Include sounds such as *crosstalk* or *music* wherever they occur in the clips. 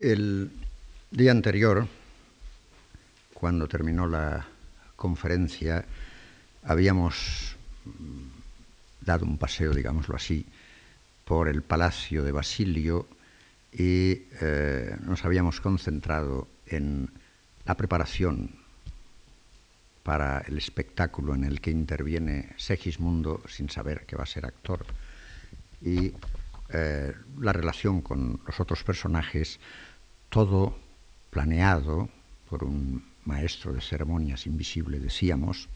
El día anterior, cuando terminó la conferencia, habíamos mm, dado un paseo, digámoslo así, por el palacio de Basilio y eh, nos habíamos concentrado en la preparación para el espectáculo en el que interviene Segismundo sin saber que va a ser actor y eh, la relación con los otros personajes todo planeado por un maestro de ceremonias invisible, decíamos,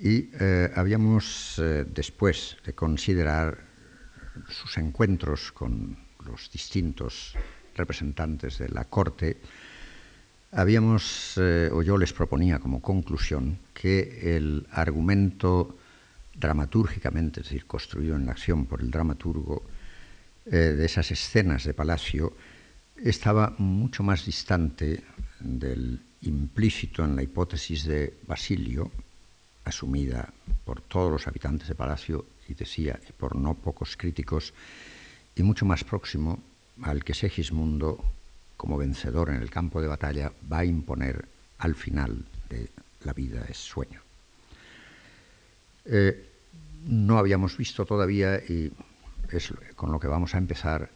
y eh, habíamos, eh, después de considerar sus encuentros con los distintos representantes de la corte, habíamos, eh, o yo les proponía como conclusión, que el argumento dramatúrgicamente, es decir, construido en la acción por el dramaturgo, de esas escenas de palacio, estaba mucho más distante del implícito en la hipótesis de Basilio, asumida por todos los habitantes de Palacio y decía y por no pocos críticos, y mucho más próximo al que Segismundo, como vencedor en el campo de batalla, va a imponer al final de la vida es sueño. Eh, no habíamos visto todavía, y es con lo que vamos a empezar,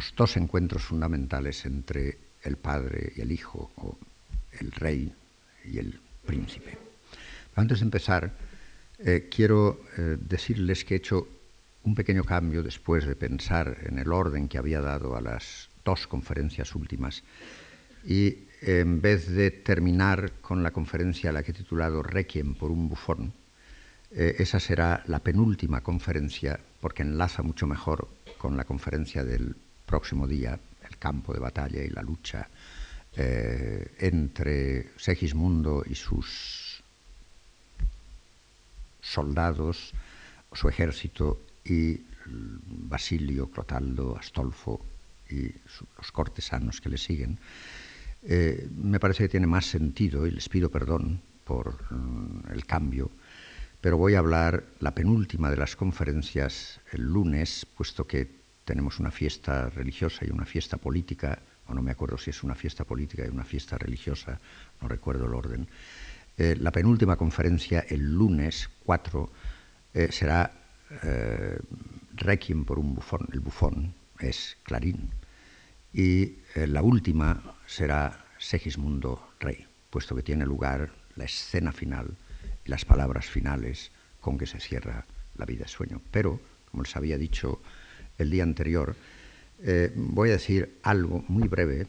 los dos encuentros fundamentales entre el padre y el hijo, o el rey y el príncipe. Antes de empezar, eh, quiero eh, decirles que he hecho un pequeño cambio después de pensar en el orden que había dado a las dos conferencias últimas y en vez de terminar con la conferencia a la que he titulado Requiem por un bufón, eh, esa será la penúltima conferencia porque enlaza mucho mejor con la conferencia del próximo día, el campo de batalla y la lucha eh, entre Segismundo y sus soldados, su ejército, y Basilio, Clotaldo, Astolfo y los cortesanos que le siguen, eh, me parece que tiene más sentido, y les pido perdón por mm, el cambio, pero voy a hablar la penúltima de las conferencias el lunes, puesto que tenemos una fiesta religiosa y una fiesta política, o no me acuerdo si es una fiesta política y una fiesta religiosa, no recuerdo el orden. Eh, la penúltima conferencia, el lunes 4, eh, será eh, Requiem por un bufón. El bufón es Clarín. Y la última será Segismundo Rey, puesto que tiene lugar la escena final y las palabras finales con que se cierra la vida de sueño. Pero, como les había dicho el día anterior, eh, voy a decir algo muy breve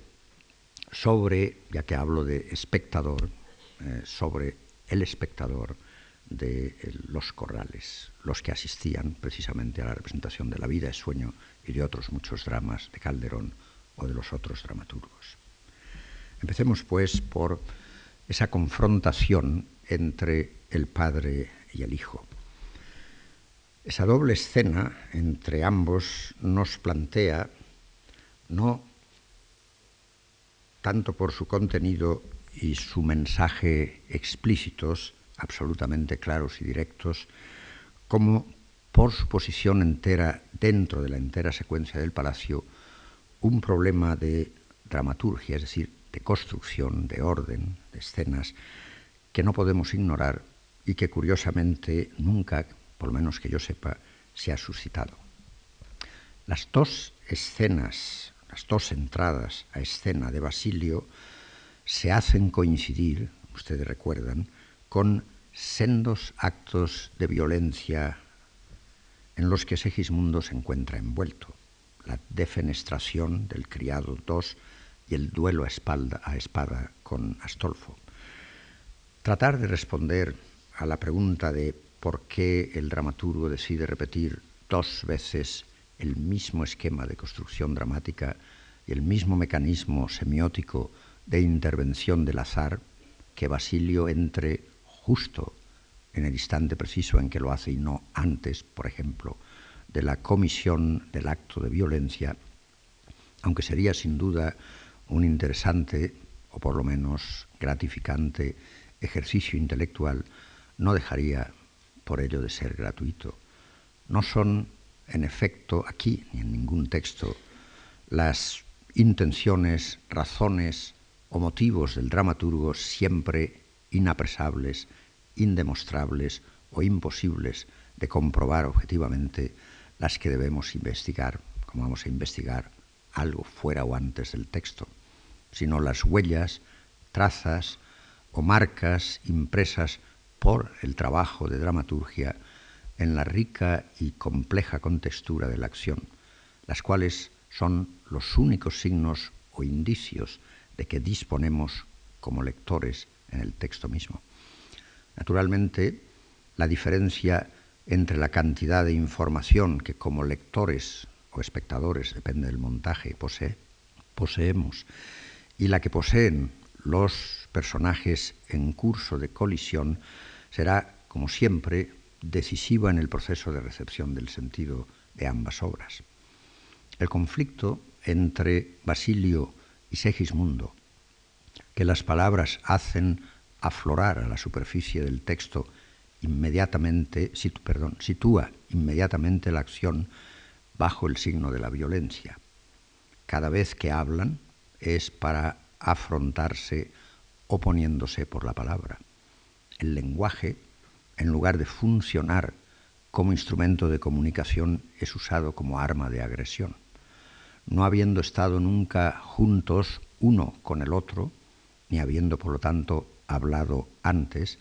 sobre, ya que hablo de espectador, eh, sobre el espectador de los corrales, los que asistían precisamente a la representación de La vida es sueño y de otros muchos dramas de Calderón o de los otros dramaturgos. Empecemos pues por esa confrontación entre el padre y el hijo. Esa doble escena entre ambos nos plantea, no tanto por su contenido y su mensaje explícitos, absolutamente claros y directos, como por su posición entera dentro de la entera secuencia del palacio, un problema de dramaturgia, es decir, de construcción, de orden, de escenas, que no podemos ignorar y que curiosamente nunca por lo menos que yo sepa, se ha suscitado. Las dos escenas, las dos entradas a escena de Basilio se hacen coincidir, ustedes recuerdan, con sendos actos de violencia en los que Segismundo se encuentra envuelto. La defenestración del criado II y el duelo a, espalda, a espada con Astolfo. Tratar de responder a la pregunta de por qué el dramaturgo decide repetir dos veces el mismo esquema de construcción dramática y el mismo mecanismo semiótico de intervención del azar, que Basilio entre justo en el instante preciso en que lo hace y no antes, por ejemplo, de la comisión del acto de violencia, aunque sería sin duda un interesante o por lo menos gratificante ejercicio intelectual, no dejaría por ello de ser gratuito. No son, en efecto, aquí ni en ningún texto, las intenciones, razones o motivos del dramaturgo siempre inapresables, indemostrables o imposibles de comprobar objetivamente las que debemos investigar, como vamos a investigar algo fuera o antes del texto, sino las huellas, trazas o marcas impresas por el trabajo de dramaturgia en la rica y compleja contextura de la acción, las cuales son los únicos signos o indicios de que disponemos como lectores en el texto mismo. Naturalmente, la diferencia entre la cantidad de información que como lectores o espectadores, depende del montaje, posee, poseemos, y la que poseen los personajes en curso de colisión será, como siempre, decisiva en el proceso de recepción del sentido de ambas obras. El conflicto entre Basilio y Segismundo, que las palabras hacen aflorar a la superficie del texto inmediatamente, perdón, sitúa inmediatamente la acción bajo el signo de la violencia. Cada vez que hablan es para afrontarse oponiéndose por la palabra. El lenguaje, en lugar de funcionar como instrumento de comunicación, es usado como arma de agresión. No habiendo estado nunca juntos uno con el otro, ni habiendo por lo tanto hablado antes,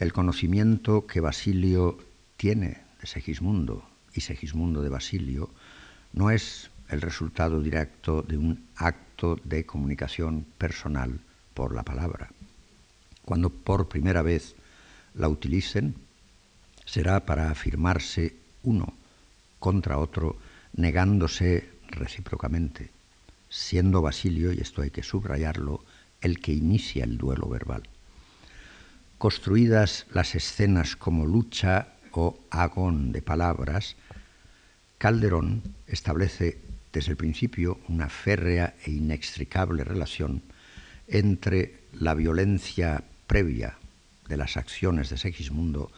el conocimiento que Basilio tiene de Segismundo y Segismundo de Basilio no es el resultado directo de un acto de comunicación personal por la palabra. Cuando por primera vez la utilicen, será para afirmarse uno contra otro, negándose recíprocamente, siendo Basilio, y esto hay que subrayarlo, el que inicia el duelo verbal. Construidas las escenas como lucha o agón de palabras, Calderón establece desde el principio una férrea e inextricable relación entre la violencia previa de las acciones de Segismundo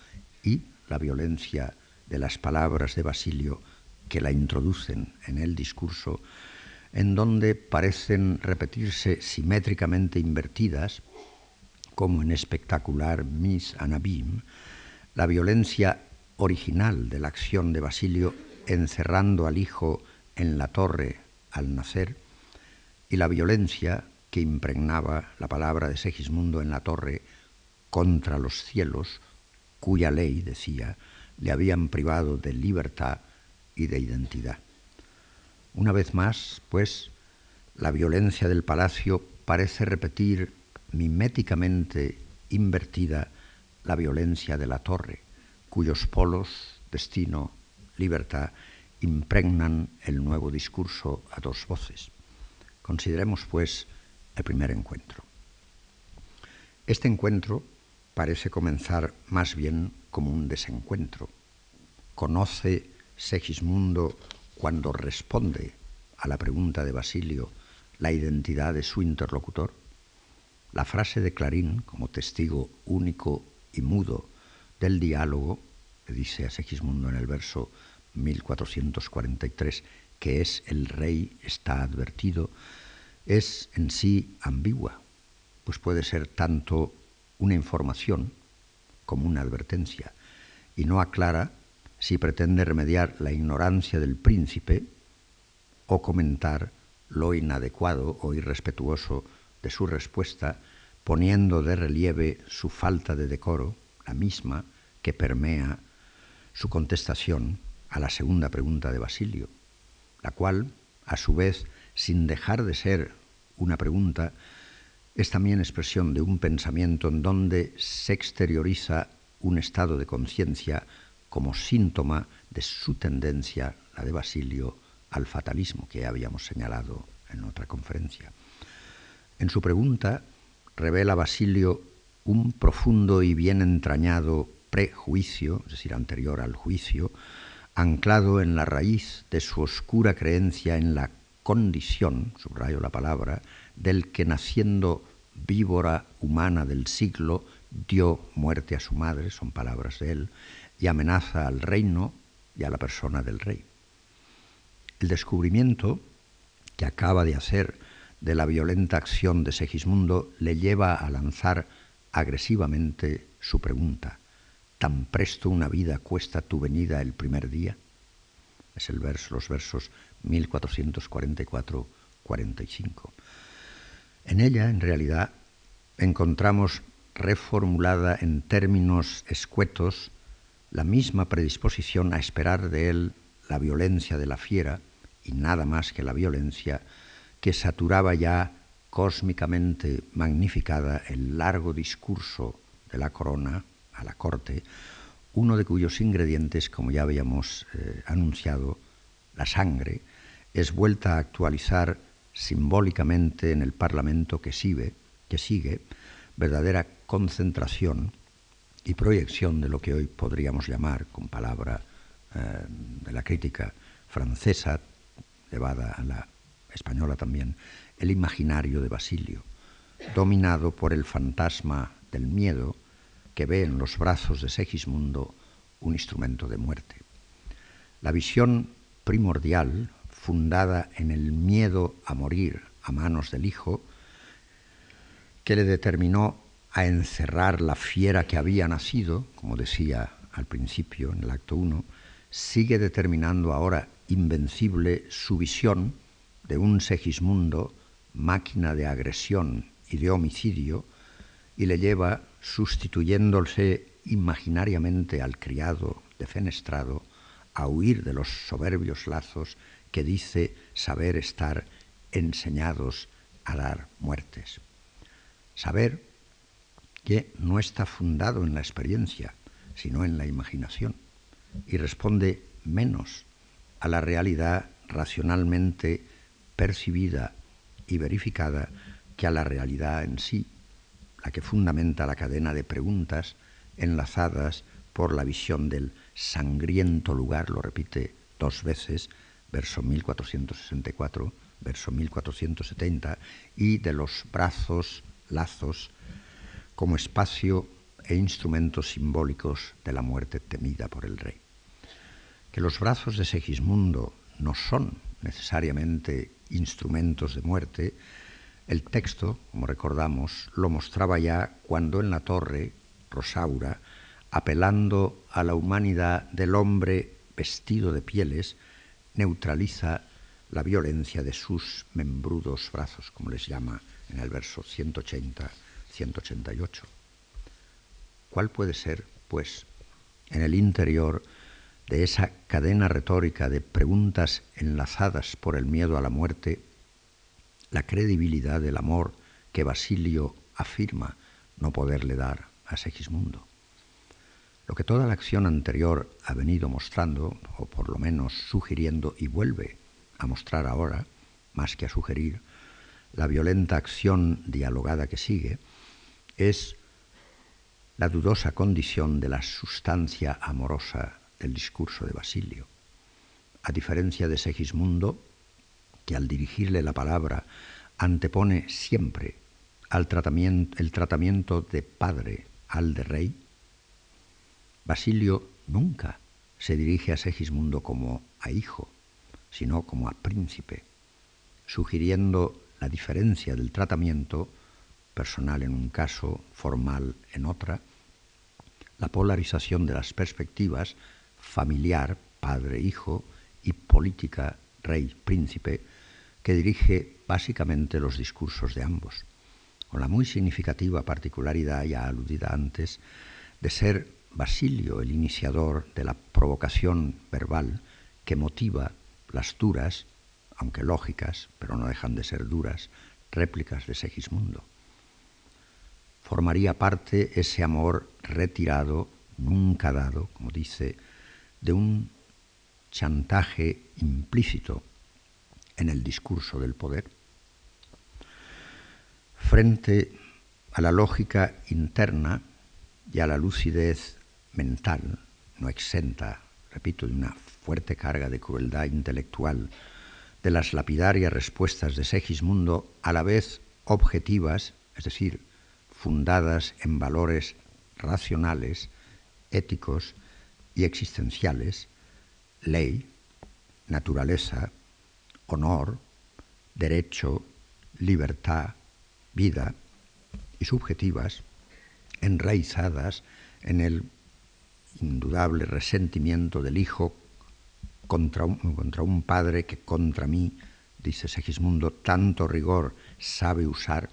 y la violencia de las palabras de Basilio que la introducen en el discurso, en donde parecen repetirse simétricamente invertidas como en espectacular Miss Anabim, la violencia original de la acción de Basilio encerrando al hijo en la torre al nacer y la violencia que impregnaba la palabra de Segismundo en la torre contra los cielos, cuya ley, decía, le habían privado de libertad y de identidad. Una vez más, pues, la violencia del palacio parece repetir miméticamente invertida la violencia de la torre, cuyos polos, destino, libertad, impregnan el nuevo discurso a dos voces. Consideremos, pues, el primer encuentro. Este encuentro parece comenzar más bien como un desencuentro. Conoce Segismundo cuando responde a la pregunta de Basilio la identidad de su interlocutor. La frase de Clarín, como testigo único y mudo del diálogo, dice a Segismundo en el verso 1443, que es el rey está advertido, es en sí ambigua, pues puede ser tanto una información como una advertencia, y no aclara si pretende remediar la ignorancia del príncipe o comentar lo inadecuado o irrespetuoso de su respuesta, poniendo de relieve su falta de decoro, la misma que permea su contestación a la segunda pregunta de Basilio, la cual, a su vez, sin dejar de ser una pregunta, es también expresión de un pensamiento en donde se exterioriza un estado de conciencia como síntoma de su tendencia, la de Basilio, al fatalismo que habíamos señalado en otra conferencia. En su pregunta revela Basilio un profundo y bien entrañado prejuicio, es decir, anterior al juicio, anclado en la raíz de su oscura creencia en la condición, subrayo la palabra, del que naciendo víbora humana del siglo dio muerte a su madre, son palabras de él, y amenaza al reino y a la persona del rey. El descubrimiento que acaba de hacer de la violenta acción de Segismundo le lleva a lanzar agresivamente su pregunta. ¿Tan presto una vida cuesta tu venida el primer día? Es el verso, los versos 1444-45. En ella, en realidad, encontramos reformulada en términos escuetos la misma predisposición a esperar de él la violencia de la fiera y nada más que la violencia que saturaba ya cósmicamente magnificada el largo discurso de la corona a la corte, uno de cuyos ingredientes, como ya habíamos eh, anunciado, la sangre, es vuelta a actualizar simbólicamente en el Parlamento que sigue, que sigue verdadera concentración y proyección de lo que hoy podríamos llamar, con palabra eh, de la crítica francesa, llevada a la española también, el imaginario de Basilio, dominado por el fantasma del miedo que ve en los brazos de Segismundo un instrumento de muerte. La visión primordial, fundada en el miedo a morir a manos del hijo, que le determinó a encerrar la fiera que había nacido, como decía al principio en el acto 1, sigue determinando ahora invencible su visión de un Segismundo máquina de agresión y de homicidio y le lleva, sustituyéndose imaginariamente al criado defenestrado, a huir de los soberbios lazos que dice saber estar enseñados a dar muertes. Saber que no está fundado en la experiencia, sino en la imaginación, y responde menos a la realidad racionalmente percibida y verificada que a la realidad en sí, la que fundamenta la cadena de preguntas enlazadas por la visión del sangriento lugar, lo repite dos veces, verso 1464, verso 1470, y de los brazos, lazos, como espacio e instrumentos simbólicos de la muerte temida por el rey. Que los brazos de Segismundo no son necesariamente instrumentos de muerte, el texto, como recordamos, lo mostraba ya cuando en la torre Rosaura, apelando a la humanidad del hombre vestido de pieles, neutraliza la violencia de sus membrudos brazos, como les llama en el verso 180-188. ¿Cuál puede ser, pues, en el interior de esa cadena retórica de preguntas enlazadas por el miedo a la muerte, la credibilidad del amor que Basilio afirma no poderle dar a Segismundo. Lo que toda la acción anterior ha venido mostrando, o por lo menos sugiriendo, y vuelve a mostrar ahora, más que a sugerir, la violenta acción dialogada que sigue, es la dudosa condición de la sustancia amorosa del discurso de Basilio. A diferencia de Segismundo, que al dirigirle la palabra antepone siempre el tratamiento de padre al de rey, Basilio nunca se dirige a Segismundo como a hijo, sino como a príncipe, sugiriendo la diferencia del tratamiento personal en un caso, formal en otra, la polarización de las perspectivas familiar, padre-hijo, y política, rey-príncipe, que dirige básicamente los discursos de ambos, con la muy significativa particularidad ya aludida antes de ser Basilio el iniciador de la provocación verbal que motiva las duras, aunque lógicas, pero no dejan de ser duras, réplicas de Segismundo. Formaría parte ese amor retirado, nunca dado, como dice de un chantaje implícito en el discurso del poder, frente a la lógica interna y a la lucidez mental, no exenta, repito, de una fuerte carga de crueldad intelectual, de las lapidarias respuestas de Segismundo, a la vez objetivas, es decir, fundadas en valores racionales, éticos, y existenciales, ley, naturaleza, honor, derecho, libertad, vida y subjetivas enraizadas en el indudable resentimiento del hijo contra un, contra un padre que contra mí, dice Segismundo, tanto rigor sabe usar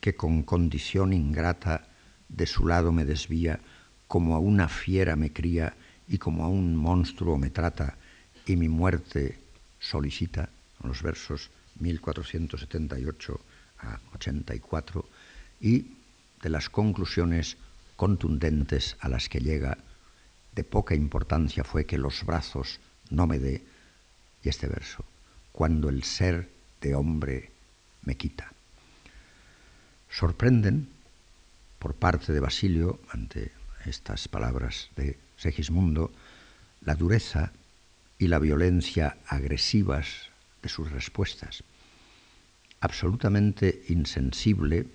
que con condición ingrata de su lado me desvía, como a una fiera me cría y como a un monstruo me trata y mi muerte solicita, en los versos 1478 a 84, y de las conclusiones contundentes a las que llega, de poca importancia fue que los brazos no me dé, y este verso, cuando el ser de hombre me quita. Sorprenden por parte de Basilio, ante estas palabras de Segismundo, la dureza y la violencia agresivas de sus respuestas. Absolutamente insensible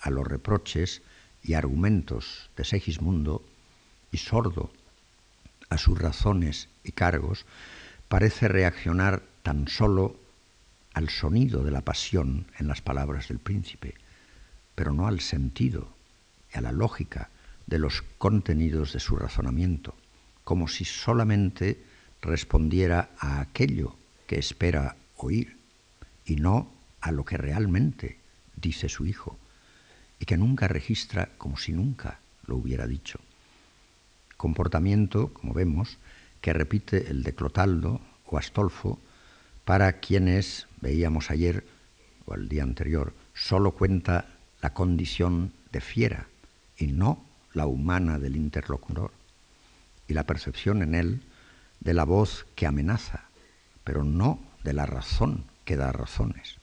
a los reproches y argumentos de Segismundo y sordo a sus razones y cargos, parece reaccionar tan solo al sonido de la pasión en las palabras del príncipe, pero no al sentido y a la lógica de los contenidos de su razonamiento, como si solamente respondiera a aquello que espera oír y no a lo que realmente dice su hijo y que nunca registra como si nunca lo hubiera dicho. Comportamiento, como vemos, que repite el de Clotaldo o Astolfo, para quienes, veíamos ayer o el día anterior, solo cuenta la condición de fiera y no la humana del interlocutor, y la percepción en él de la voz que amenaza, pero no de la razón que da razones.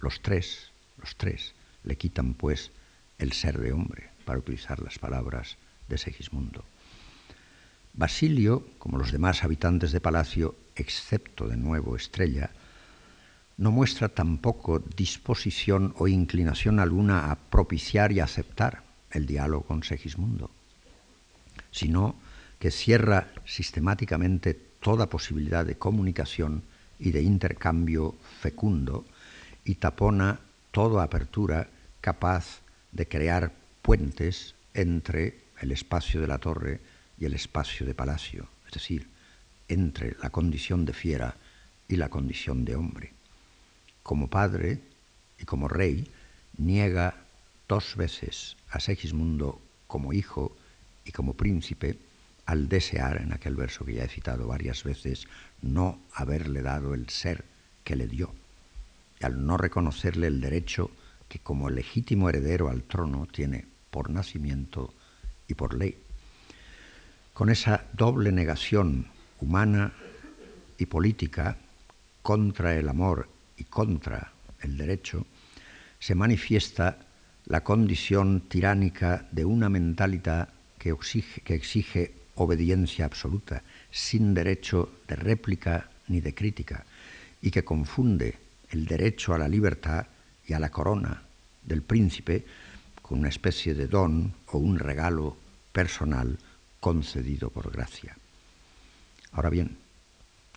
Los tres, los tres, le quitan pues el ser de hombre, para utilizar las palabras de Segismundo. Basilio, como los demás habitantes de palacio, excepto de nuevo Estrella, no muestra tampoco disposición o inclinación alguna a propiciar y aceptar el diálogo con Segismundo, sino que cierra sistemáticamente toda posibilidad de comunicación y de intercambio fecundo y tapona toda apertura capaz de crear puentes entre el espacio de la torre y el espacio de palacio, es decir, entre la condición de fiera y la condición de hombre. Como padre y como rey, niega dos veces a Segismundo como hijo y como príncipe al desear, en aquel verso que ya he citado varias veces, no haberle dado el ser que le dio, y al no reconocerle el derecho que como legítimo heredero al trono tiene por nacimiento y por ley. Con esa doble negación humana y política contra el amor y contra el derecho, se manifiesta la condición tiránica de una mentalidad que exige, obediencia absoluta, sin derecho de réplica ni de crítica, y que confunde el derecho a la libertad y a la corona del príncipe con una especie de don o un regalo personal concedido por gracia. Ahora bien,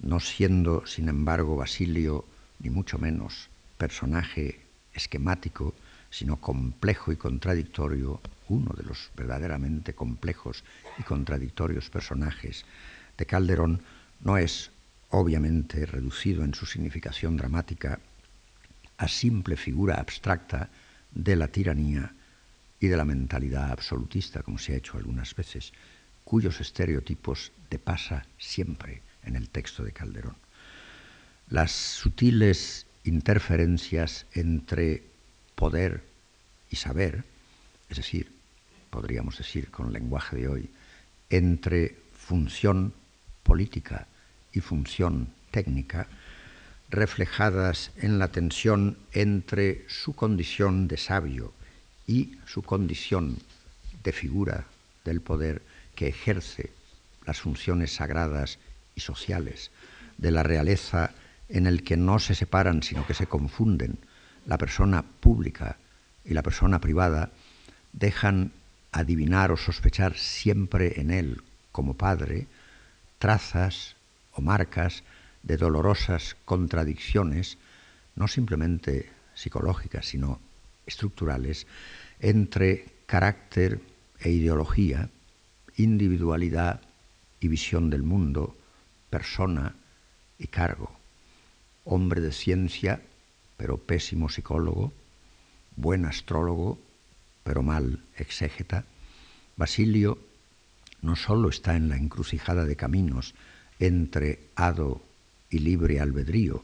no siendo, sin embargo, Basilio, ni mucho menos, personaje esquemático, sino complejo y contradictorio, uno de los verdaderamente complejos y contradictorios personajes de Calderón, no es obviamente reducido en su significación dramática a simple figura abstracta de la tiranía y de la mentalidad absolutista, como se ha hecho algunas veces, cuyos estereotipos depasa siempre en el texto de Calderón. Las sutiles interferencias entre poder y saber, es decir, podríamos decir con el lenguaje de hoy, entre función política y función técnica, reflejadas en la tensión entre su condición de sabio y su condición de figura del poder que ejerce las funciones sagradas y sociales de la realeza en el que no se separan sino que se confunden la persona pública y la persona privada, dejan adivinar o sospechar siempre en él como padre trazas o marcas de dolorosas contradicciones no simplemente psicológicas, sino estructurales, entre carácter e ideología, individualidad y visión del mundo, persona y cargo, hombre de ciencia, pero pésimo psicólogo, buen astrólogo, pero mal exégeta, Basilio no solo está en la encrucijada de caminos entre hado y libre albedrío,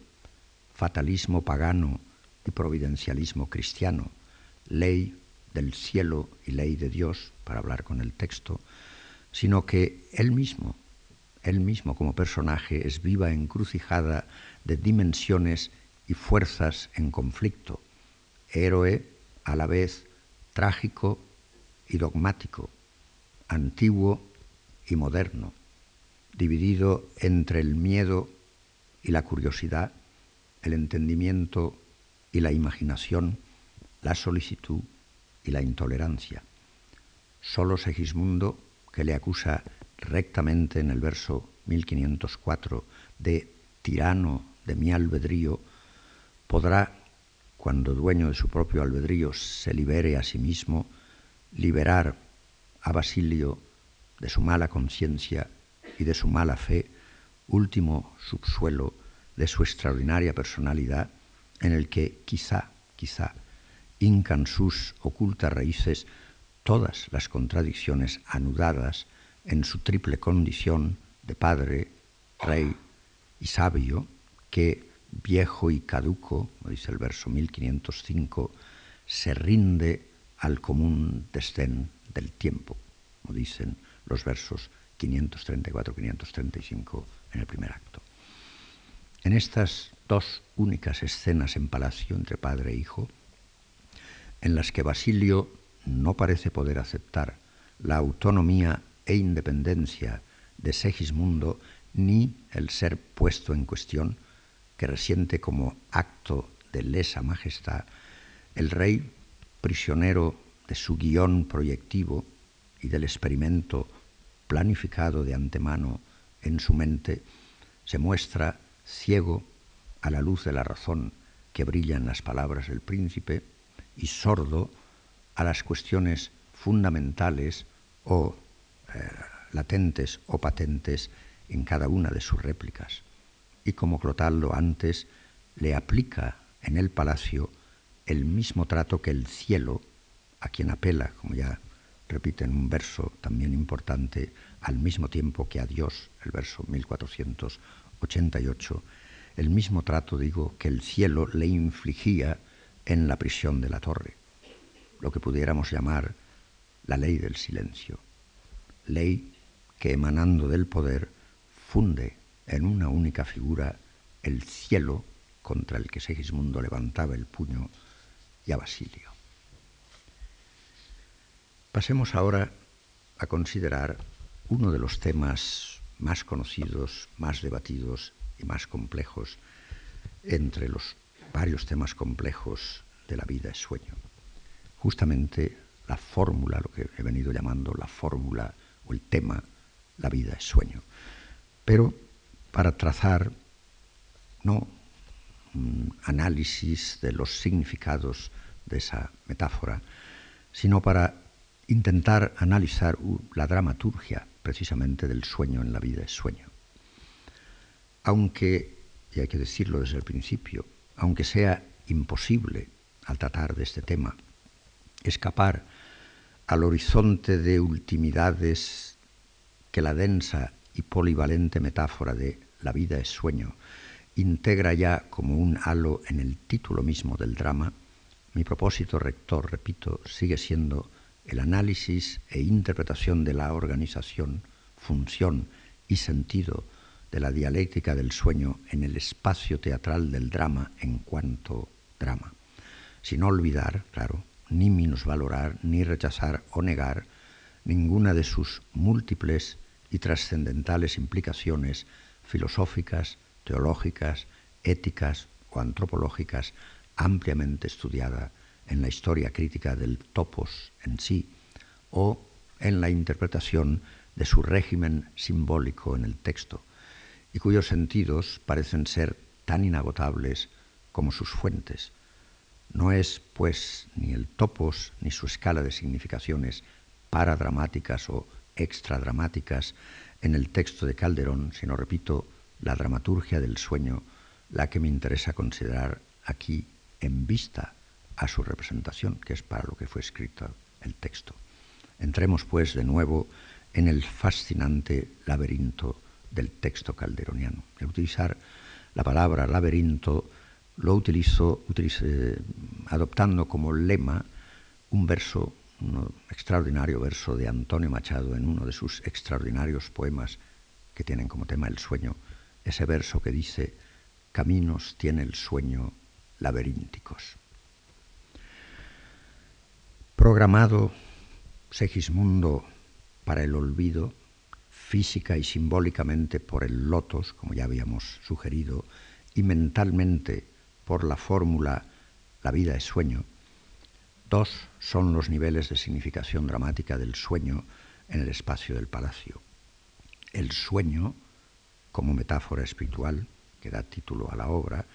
fatalismo pagano y providencialismo cristiano, ley del cielo y ley de Dios, para hablar con el texto, sino que él mismo, él mismo como personaje es viva encrucijada de dimensiones y fuerzas en conflicto, héroe a la vez trágico y dogmático, antiguo y moderno, dividido entre el miedo y la curiosidad, el entendimiento y la imaginación, la solicitud y la intolerancia. Solo Segismundo, que le acusa rectamente en el verso 1504 de tirano de mi albedrío, podrá, cuando dueño de su propio albedrío se libere a sí mismo, liberar a Basilio de su mala conciencia y de su mala fe, último subsuelo de su extraordinaria personalidad, en el que quizá, quizá, hincan sus ocultas raíces todas las contradicciones anudadas en su triple condición de padre, rey y sabio, que, viejo y caduco, dice el verso 1505, se rinde al común desdén del tiempo, como dicen los versos 534-535 en el primer acto. En estas dos únicas escenas en palacio entre padre e hijo, en las que Basilio no parece poder aceptar la autonomía e independencia de Segismundo ni el ser puesto en cuestión, que resiente como acto de lesa majestad, el rey, prisionero de su guion proyectivo y del experimento planificado de antemano en su mente, se muestra ciego a la luz de la razón que brilla en las palabras del príncipe y sordo a las cuestiones fundamentales o eh, latentes o patentes en cada una de sus réplicas. Y como Clotaldo antes le aplica en el palacio el mismo trato que el cielo, a quien apela, como ya repite en un verso también importante, al mismo tiempo que a Dios, el verso 1488, el mismo trato, digo, que el cielo le infligía en la prisión de la torre, lo que pudiéramos llamar la ley del silencio, ley que emanando del poder funde en una única figura el cielo contra el que Segismundo levantaba el puño y a Basilio. Pasemos ahora a considerar uno de los temas más conocidos, más debatidos y más complejos entre los varios temas complejos de la vida es sueño. Justamente la fórmula, lo que he venido llamando la fórmula o el tema, la vida es sueño. Pero para trazar no un análisis de los significados de esa metáfora, sino para intentar analizar la dramaturgia precisamente del sueño en la vida es sueño. Aunque, y hay que decirlo desde el principio, aunque sea imposible al tratar de este tema escapar al horizonte de ultimidades que la densa y polivalente metáfora de la vida es sueño integra ya como un halo en el título mismo del drama, mi propósito rector, repito, sigue siendo el análisis e interpretación de la organización, función y sentido de la dialéctica del sueño en el espacio teatral del drama en cuanto drama, sin olvidar, claro, ni minusvalorar, ni rechazar o negar ninguna de sus múltiples y trascendentales implicaciones filosóficas, teológicas, éticas o antropológicas ampliamente estudiada en la historia crítica del topos en sí o en la interpretación de su régimen simbólico en el texto, y cuyos sentidos parecen ser tan inagotables como sus fuentes. No es, pues, ni el topos ni su escala de significaciones paradramáticas o extradramáticas en el texto de Calderón, sino, repito, la dramaturgia del sueño, la que me interesa considerar aquí en vista a su representación, que es para lo que fue escrito el texto. Entremos, pues, de nuevo en el fascinante laberinto del texto calderoniano. El utilizar la palabra laberinto lo utilizo, adoptando como lema un verso, un extraordinario verso de Antonio Machado en uno de sus extraordinarios poemas que tienen como tema el sueño, ese verso que dice, caminos tiene el sueño laberínticos. Programado Segismundo para el olvido, física y simbólicamente por el lotos, como ya habíamos sugerido, y mentalmente por la fórmula la vida es sueño, dos son los niveles de significación dramática del sueño en el espacio del palacio. El sueño como metáfora espiritual, que da título a la obra,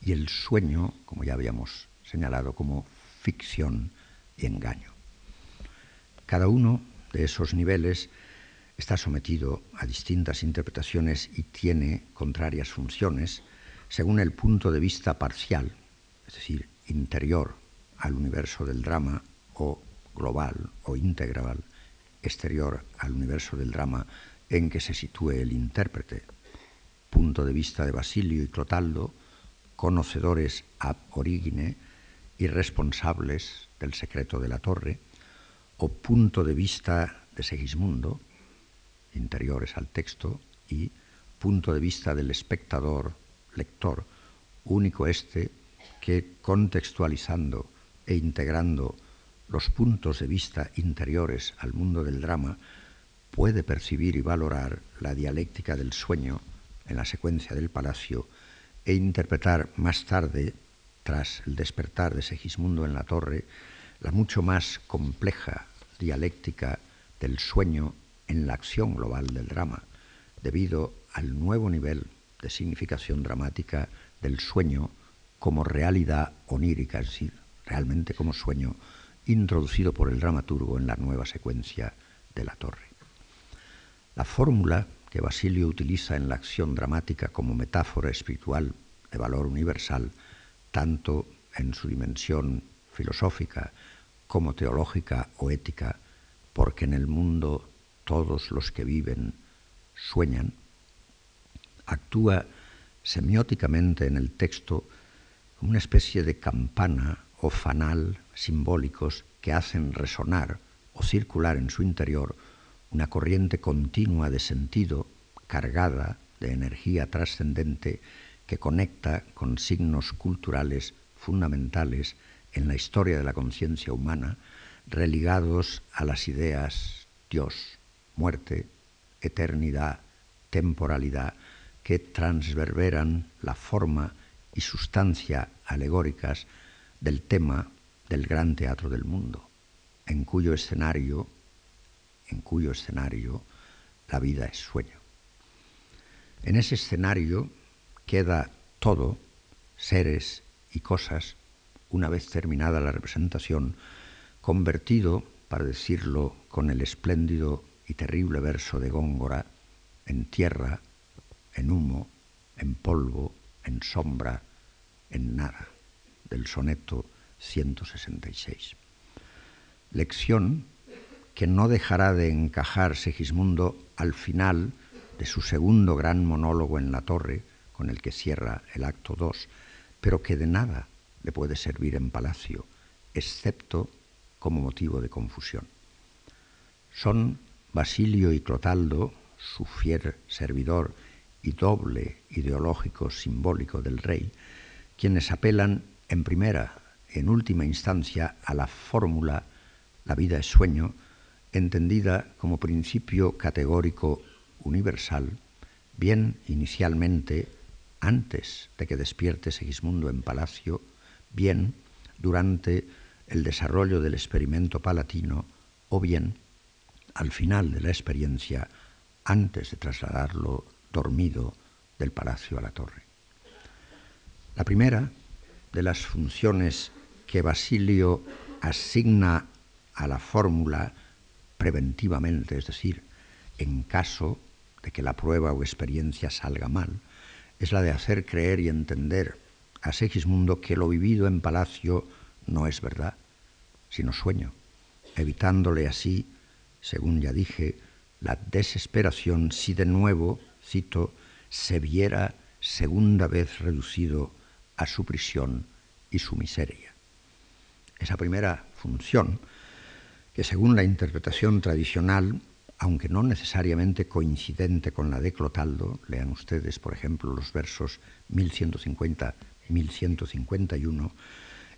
y el sueño, como ya habíamos señalado, como ficción y engaño. Cada uno de esos niveles está sometido a distintas interpretaciones y tiene contrarias funciones según el punto de vista parcial, es decir, interior al universo del drama o global o integral, exterior al universo del drama en que se sitúe el intérprete. Punto de vista de Basilio y Clotaldo, conocedores ab origine y responsables del secreto de la torre, o punto de vista de Segismundo, interiores al texto, y punto de vista del espectador, lector, único este que contextualizando e integrando los puntos de vista interiores al mundo del drama, puede percibir y valorar la dialéctica del sueño en la secuencia del palacio e interpretar más tarde, tras el despertar de Segismundo en la torre, la mucho más compleja dialéctica del sueño en la acción global del drama, debido al nuevo nivel de significación dramática del sueño como realidad onírica, es decir, realmente como sueño, introducido por el dramaturgo en la nueva secuencia de la torre. La fórmula que Basilio utiliza en la acción dramática como metáfora espiritual de valor universal, tanto en su dimensión filosófica como teológica o ética, porque en el mundo todos los que viven sueñan, actúa semióticamente en el texto como una especie de campana o fanal simbólicos que hacen resonar o circular en su interior una corriente continua de sentido cargada de energía trascendente que conecta con signos culturales fundamentales en la historia de la conciencia humana, religados a las ideas Dios, muerte, eternidad, temporalidad, que transverberan la forma y sustancia alegóricas del tema del gran teatro del mundo, en cuyo escenario, en cuyo escenario la vida es sueño. En ese escenario queda todo, seres y cosas, una vez terminada la representación, convertido, para decirlo con el espléndido y terrible verso de Góngora, en tierra, en humo, en polvo, en sombra, en nada, del soneto 166. Lección que no dejará de encajar Segismundo al final de su segundo gran monólogo en la torre, con el que cierra el acto 2, pero que de nada le puede servir en palacio, excepto como motivo de confusión. Son Basilio y Clotaldo, su fiel servidor y doble ideológico simbólico del rey, quienes apelan en primera en última instancia a la fórmula la vida es sueño, entendida como principio categórico universal, bien inicialmente antes de que despierte Segismundo en palacio, bien durante el desarrollo del experimento palatino o bien al final de la experiencia antes de trasladarlo dormido del palacio a la torre. La primera de las funciones que Basilio asigna a la fórmula preventivamente, es decir, en caso de que la prueba o experiencia salga mal, es la de hacer creer y entender a Segismundo que lo vivido en palacio no es verdad, sino sueño, evitándole así, según ya dije, la desesperación si de nuevo, se viera segunda vez reducido a su prisión y su miseria. Esa primera función, que según la interpretación tradicional, aunque no necesariamente coincidente con la de Clotaldo, lean ustedes, por ejemplo, los versos 1150 y 1151,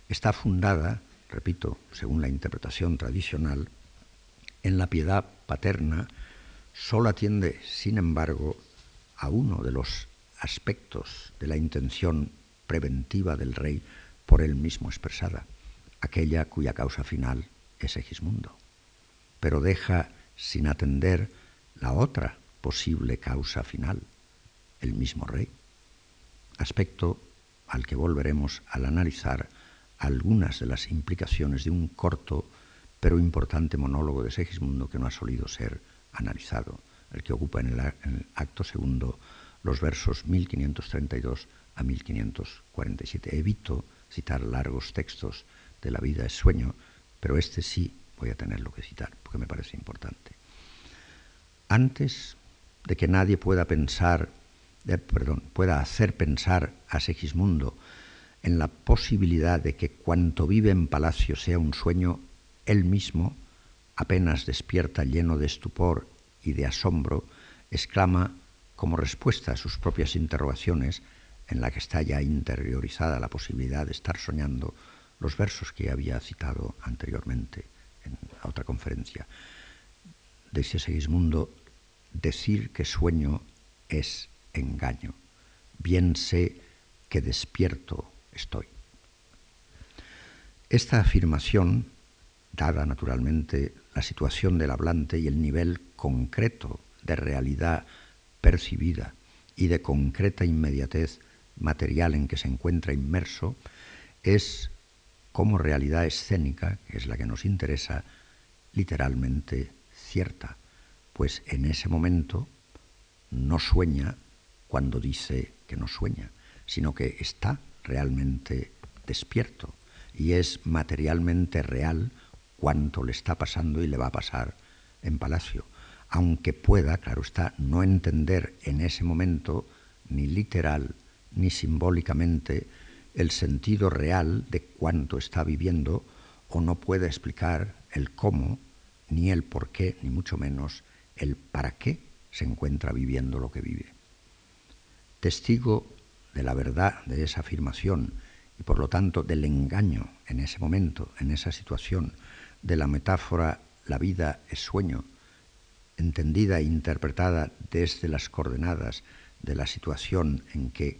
está fundada, repito, según la interpretación tradicional, en la piedad paterna, solo atiende, sin embargo, a uno de los aspectos de la intención preventiva del rey por él mismo expresada, aquella cuya causa final es Segismundo, pero deja sin atender la otra posible causa final, el mismo rey, aspecto al que volveremos al analizar algunas de las implicaciones de un corto pero importante monólogo de Segismundo que no ha solido ser analizado, el que ocupa en el, acto segundo los versos 1532 a 1547. Evito citar largos textos de la vida es sueño, pero este sí voy a tenerlo que citar porque me parece importante. Antes de que nadie pueda pensar, perdón, pueda hacer pensar a Segismundo en la posibilidad de que cuanto vive en palacio sea un sueño, él mismo, apenas despierta lleno de estupor y de asombro, exclama como respuesta a sus propias interrogaciones, en la que está ya interiorizada la posibilidad de estar soñando, los versos que había citado anteriormente en otra conferencia. Dice Segismundo, decir que sueño es engaño. Bien sé que despierto estoy. Esta afirmación, dada naturalmente la situación del hablante y el nivel concreto de realidad percibida y de concreta inmediatez material en que se encuentra inmerso, es como realidad escénica, que es la que nos interesa, literalmente cierta, pues en ese momento no sueña cuando dice que no sueña, sino que está realmente despierto y es materialmente real cuanto le está pasando y le va a pasar en palacio, aunque pueda, claro está, no entender en ese momento ni literal ni simbólicamente el sentido real de cuánto está viviendo o no puede explicar el cómo, ni el por qué, ni mucho menos el para qué se encuentra viviendo lo que vive. Testigo de la verdad de esa afirmación y por lo tanto del engaño en ese momento, en esa situación, de la metáfora la vida es sueño, entendida e interpretada desde las coordenadas de la situación en que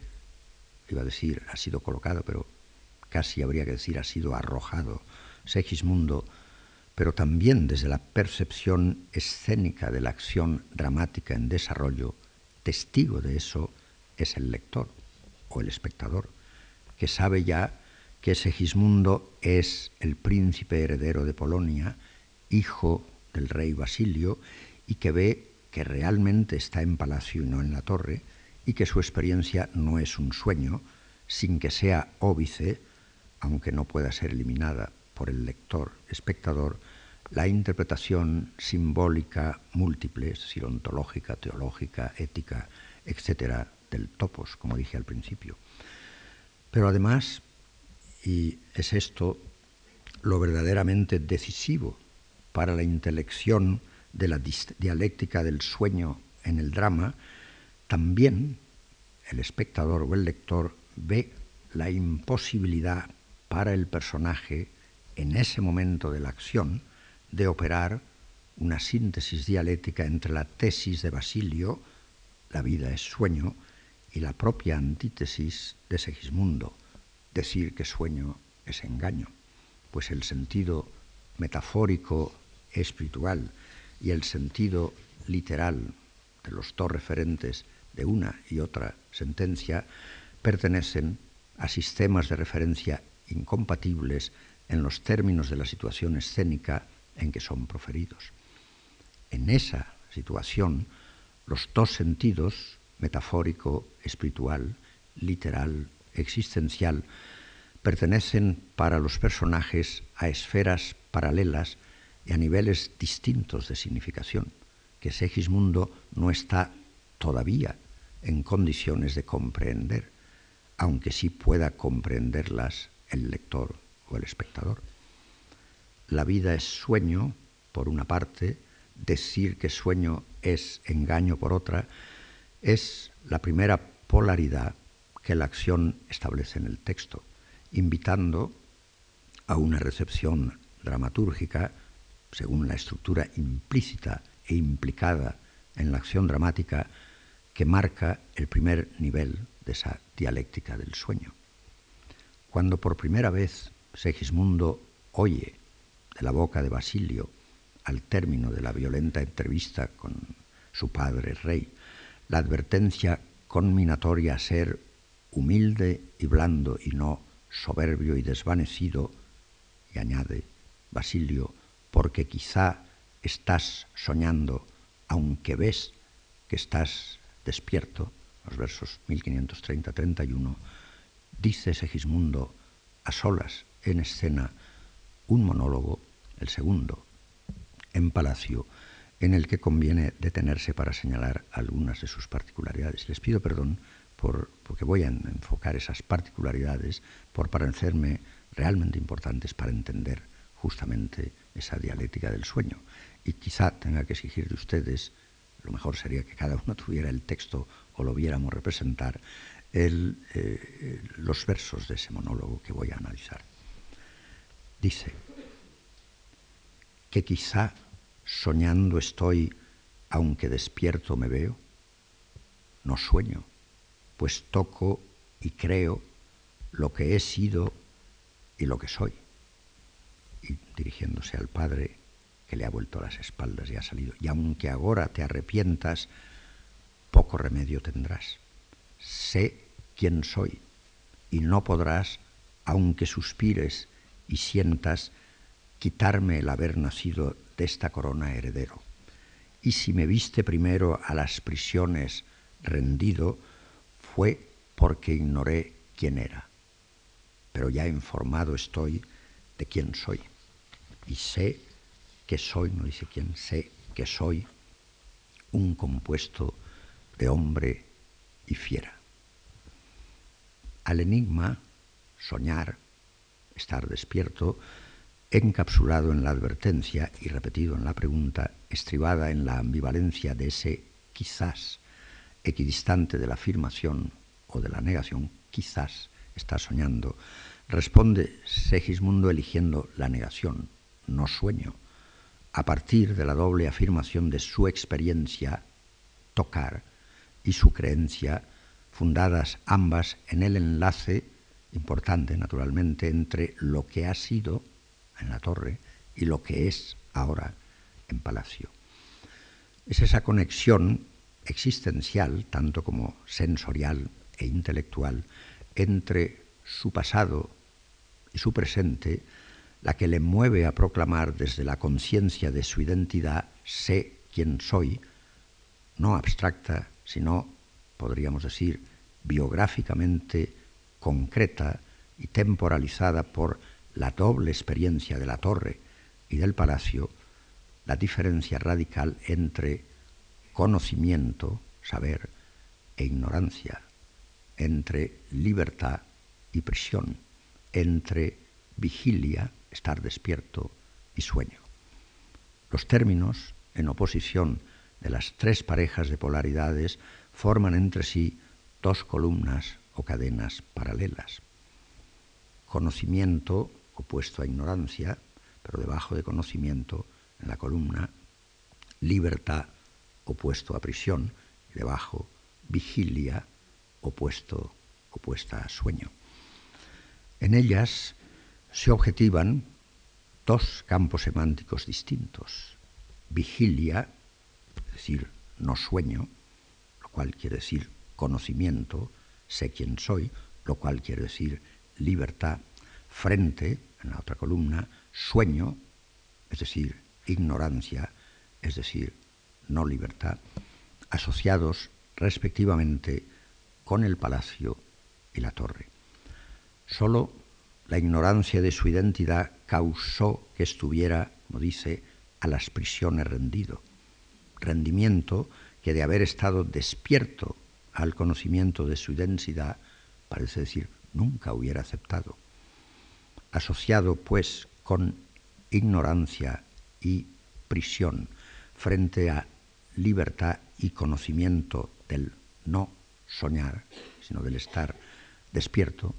iba a decir ha sido colocado, pero casi habría que decir ha sido arrojado Segismundo, pero también desde la percepción escénica de la acción dramática en desarrollo, testigo de eso es el lector o el espectador, que sabe ya que Segismundo es el príncipe heredero de Polonia, hijo del rey Basilio, y que ve que realmente está en palacio y no en la torre, y que su experiencia no es un sueño, sin que sea óbice, aunque no pueda ser eliminada por el lector, espectador, la interpretación simbólica múltiple, es decir, ontológica, teológica, ética, etcétera, del topos, como dije al principio. Pero además, y es esto lo verdaderamente decisivo para la intelección de la dialéctica del sueño en el drama, también el espectador o el lector ve la imposibilidad para el personaje en ese momento de la acción de operar una síntesis dialéctica entre la tesis de Basilio, la vida es sueño, y la propia antítesis de Segismundo, decir que sueño es engaño, pues el sentido metafórico espiritual y el sentido literal de los dos referentes de una y otra sentencia pertenecen a sistemas de referencia incompatibles en los términos de la situación escénica en que son proferidos. En esa situación, los dos sentidos, metafórico, espiritual, literal, existencial, pertenecen para los personajes a esferas paralelas y a niveles distintos de significación, que Segismundo no está todavía en condiciones de comprender, aunque sí pueda comprenderlas el lector o el espectador. La vida es sueño, por una parte, decir que sueño es engaño por otra, es la primera polaridad que la acción establece en el texto, invitando a una recepción dramatúrgica según la estructura implícita e implicada en la acción dramática que marca el primer nivel de esa dialéctica del sueño. Cuando por primera vez Segismundo oye de la boca de Basilio, al término de la violenta entrevista con su padre rey, la advertencia conminatoria a ser humilde y blando y no soberbio y desvanecido, y añade Basilio, porque quizá estás soñando, aunque ves que estás despierto, los versos 1530-31, dice Segismundo a solas en escena un monólogo, el segundo, en Palacio, en el que conviene detenerse para señalar algunas de sus particularidades. Les pido perdón por, porque voy a enfocar esas particularidades por parecerme realmente importantes para entender justamente esa dialéctica del sueño. Y quizá tenga que exigir de ustedes, lo mejor sería que cada uno *laughs* tuviera el texto o lo viéramos representar, eh, los versos de ese monólogo que voy a analizar. Dice que quizá soñando estoy aunque despierto me veo. No sueño, pues toco y creo lo que he sido y lo que soy. Y dirigiéndose al Padre, que le ha vuelto las espaldas y ha salido, y aunque ahora te arrepientas, poco remedio tendrás. Sé quién soy y no podrás, aunque suspires y sientas, quitarme el haber nacido de esta corona heredero. Y si me viste primero a las prisiones rendido, fue porque ignoré quién era. Pero ya informado estoy de quién soy. Y sé que soy, no dice quién, sé que soy un compuesto de hombre y fiera. Al enigma, soñar, estar despierto, encapsulado en la advertencia y repetido en la pregunta, estribada en la ambivalencia de ese quizás, equidistante de la afirmación o de la negación, quizás está soñando, responde Segismundo eligiendo la negación, no sueño, a partir de la doble afirmación de su experiencia, tocar, y su creencia, fundadas ambas en el enlace importante, naturalmente, entre lo que ha sido en la torre y lo que es ahora en Palacio. Es esa conexión existencial, tanto como sensorial e intelectual, entre su pasado y su presente, la que le mueve a proclamar desde la conciencia de su identidad, sé quién soy, no abstracta, sino, podríamos decir, biográficamente concreta y temporalizada por la doble experiencia de la torre y del palacio, la diferencia radical entre conocimiento, saber, e ignorancia, entre libertad y prisión, entre vigilia, estar despierto, y sueño. Los términos, en oposición de las tres parejas de polaridades, forman entre sí dos columnas o cadenas paralelas. Conocimiento opuesto a ignorancia, pero debajo de conocimiento, en la columna, libertad opuesto a prisión, y debajo, vigilia opuesto, opuesta a sueño. En ellas se objetivan dos campos semánticos distintos. Vigilia, es decir, no sueño, lo cual quiere decir conocimiento, sé quién soy, lo cual quiere decir libertad, frente, en la otra columna, sueño, es decir, ignorancia, es decir, no libertad, asociados respectivamente con el palacio y la torre. Solo la ignorancia de su identidad causó que estuviera, como dice, a las prisiones rendido, rendimiento que de haber estado despierto al conocimiento de su identidad, parece decir, nunca hubiera aceptado. Asociado, pues, con ignorancia y prisión frente a libertad y conocimiento del no soñar, sino del estar despierto,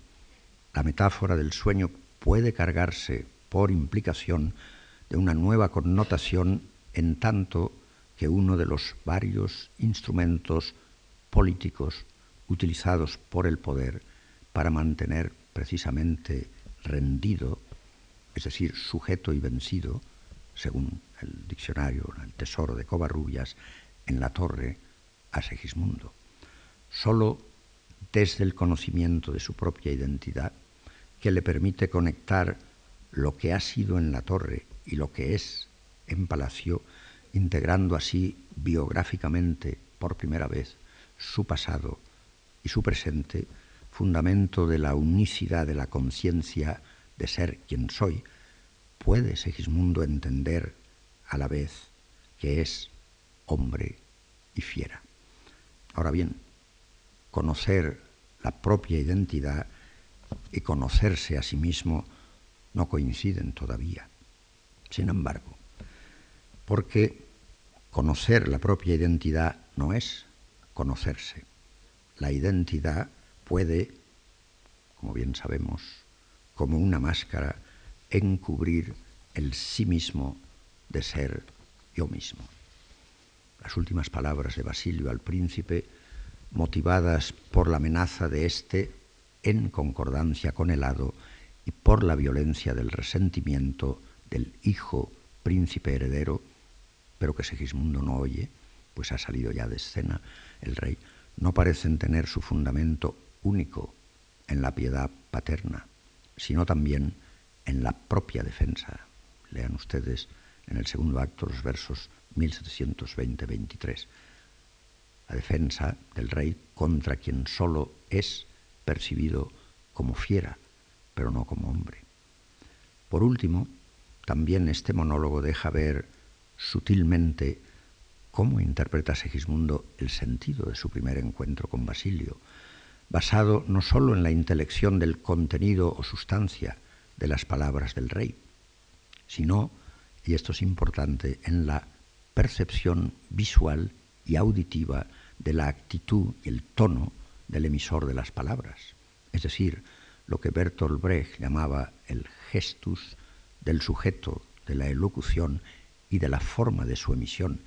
la metáfora del sueño puede cargarse por implicación de una nueva connotación en tanto que uno de los varios instrumentos políticos utilizados por el poder para mantener precisamente rendido, es decir, sujeto y vencido, según el diccionario, el tesoro de Covarrubias, en la torre a Segismundo. Solo desde el conocimiento de su propia identidad, que le permite conectar lo que ha sido en la torre y lo que es en palacio, integrando así biográficamente por primera vez su pasado y su presente, fundamento de la unicidad de la conciencia de ser quien soy, puede Segismundo entender a la vez que es hombre y fiera. Ahora bien, conocer la propia identidad y conocerse a sí mismo no coinciden todavía. Sin embargo, porque conocer la propia identidad no es conocerse. La identidad puede, como bien sabemos, como una máscara, encubrir el sí mismo de ser yo mismo. Las últimas palabras de Basilio al príncipe, motivadas por la amenaza de éste en concordancia con el hado y por la violencia del resentimiento del hijo príncipe heredero, pero que Segismundo no oye, pues ha salido ya de escena el rey, no parecen tener su fundamento único en la piedad paterna, sino también en la propia defensa. Lean ustedes en el segundo acto los versos 1720-23. La defensa del rey contra quien solo es percibido como fiera, pero no como hombre. Por último, también este monólogo deja ver sutilmente cómo interpreta Segismundo el sentido de su primer encuentro con Basilio, basado no sólo en la intelección del contenido o sustancia de las palabras del rey, sino y esto es importante, en la percepción visual y auditiva de la actitud y el tono del emisor de las palabras, es decir, lo que Bertolt Brecht llamaba el gestus del sujeto, de la elocución y de la forma de su emisión,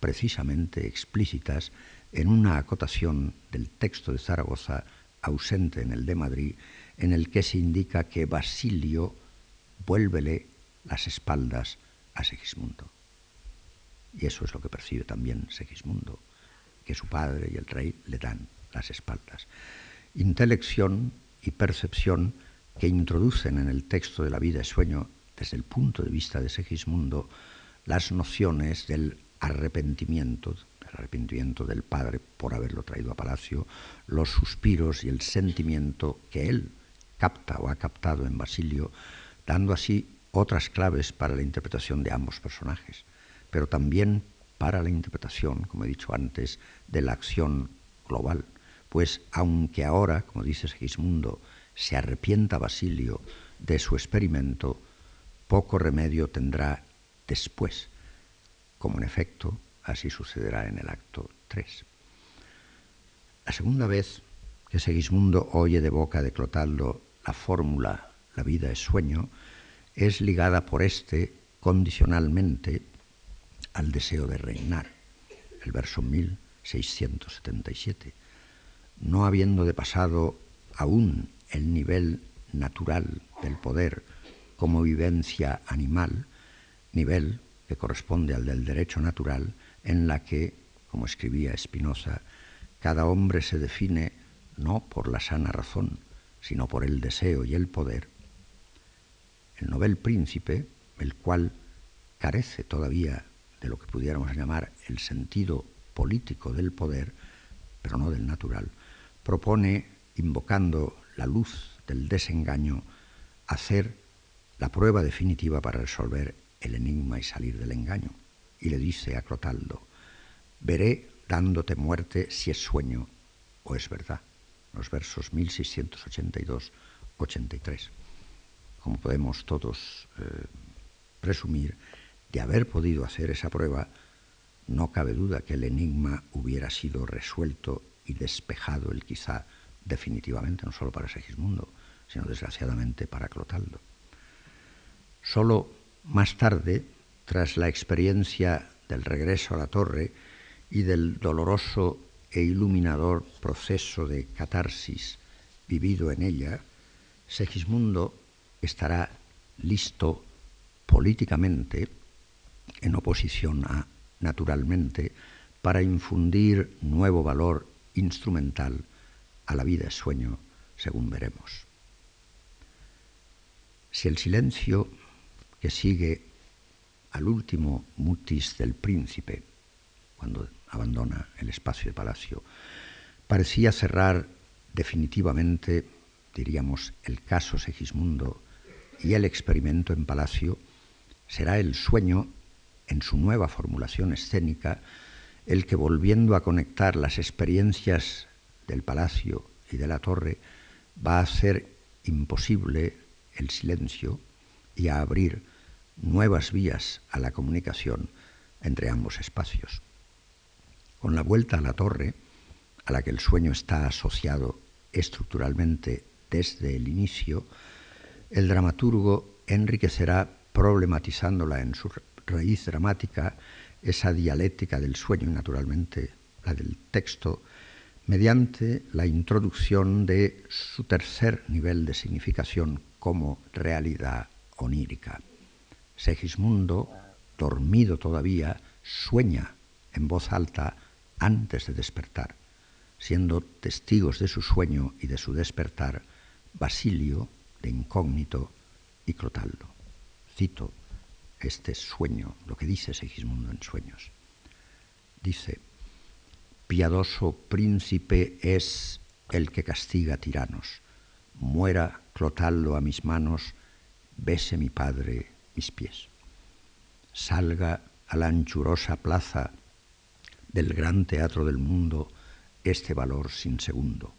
precisamente explícitas en una acotación del texto de Zaragoza ausente en el de Madrid, en el que se indica que Basilio vuélvele las espaldas a Segismundo. Y eso es lo que percibe también Segismundo, que su padre y el rey le dan las espaldas. Intelección y percepción que introducen en el texto de la vida y sueño, desde el punto de vista de Segismundo, las nociones del arrepentimiento, el arrepentimiento del padre por haberlo traído a palacio, los suspiros y el sentimiento que él capta o ha captado en Basilio, dando así otras claves para la interpretación de ambos personajes, pero también para la interpretación, como he dicho antes, de la acción global. Pues aunque ahora, como dice Segismundo, se arrepienta Basilio de su experimento, poco remedio tendrá después, como en efecto así sucederá en el acto 3. La segunda vez que Segismundo oye de boca de Clotaldo la fórmula la vida es sueño, es ligada por éste condicionalmente al deseo de reinar. El verso 1677. No habiendo de pasado aún el nivel natural del poder como vivencia animal, nivel que corresponde al del derecho natural, en la que, como escribía Spinoza, cada hombre se define no por la sana razón, sino por el deseo y el poder, el novel príncipe, el cual carece todavía de lo que pudiéramos llamar el sentido político del poder, pero no del natural, propone, invocando la luz del desengaño, hacer la prueba definitiva para resolver el enigma y salir del engaño. Y le dice a Clotaldo, veré dándote muerte si es sueño o es verdad. Los versos 1682-83. Como podemos todos eh, presumir, de haber podido hacer esa prueba, no cabe duda que el enigma hubiera sido resuelto y despejado el quizá definitivamente, no solo para Segismundo, sino desgraciadamente para Clotaldo. Solo más tarde, tras la experiencia del regreso a la torre y del doloroso e iluminador proceso de catarsis vivido en ella, Segismundo estará listo políticamente, en oposición a naturalmente, para infundir nuevo valor instrumental a la vida sueño, según veremos. Si el silencio que sigue al último mutis del príncipe, cuando abandona el espacio de palacio, parecía cerrar definitivamente, diríamos, el caso Segismundo y el experimento en palacio, será el sueño, en su nueva formulación escénica, el que volviendo a conectar las experiencias del palacio y de la torre, va a hacer imposible el silencio y a abrir nuevas vías a la comunicación entre ambos espacios. Con la vuelta a la torre, a la que el sueño está asociado estructuralmente desde el inicio, el dramaturgo enriquecerá problematizándola en su raíz dramática esa dialéctica del sueño y naturalmente la del texto mediante la introducción de su tercer nivel de significación como realidad onírica. Segismundo, dormido todavía, sueña en voz alta antes de despertar, siendo testigos de su sueño y de su despertar Basilio, de incógnito, y Clotaldo. Cito este sueño, lo que dice Segismundo en sueños. Dice, piadoso príncipe es el que castiga tiranos. Muera Clotaldo a mis manos, bese mi padre mis pies. Salga a la anchurosa plaza del gran teatro del mundo este valor sin segundo,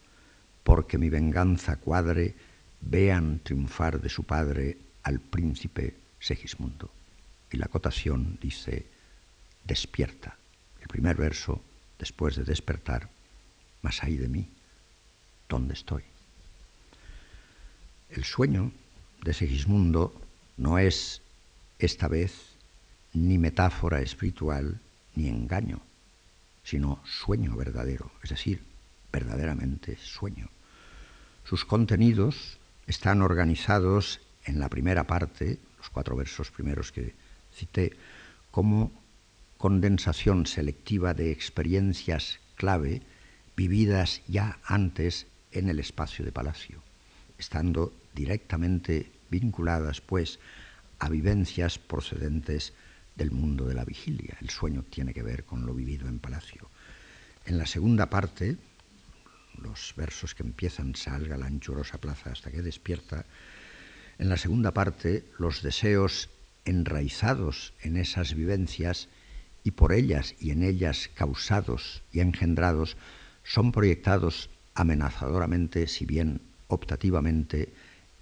porque mi venganza cuadre, vean triunfar de su padre al príncipe Segismundo. Y la cotación dice, despierta. El primer verso, después de despertar, más hay de mí, ¿dónde estoy? El sueño de Segismundo no es esta vez ni metáfora espiritual ni engaño, sino sueño verdadero, es decir, verdaderamente sueño. Sus contenidos están organizados en la primera parte, los cuatro versos primeros que cité, como condensación selectiva de experiencias clave vividas ya antes en el espacio de palacio, estando directamente vinculadas, pues, a vivencias procedentes del mundo de la vigilia. El sueño tiene que ver con lo vivido en palacio. En la segunda parte, los versos que empiezan salga la anchurosa plaza hasta que despierta, en la segunda parte los deseos enraizados en esas vivencias y por ellas y en ellas causados y engendrados son proyectados amenazadoramente, si bien optativamente,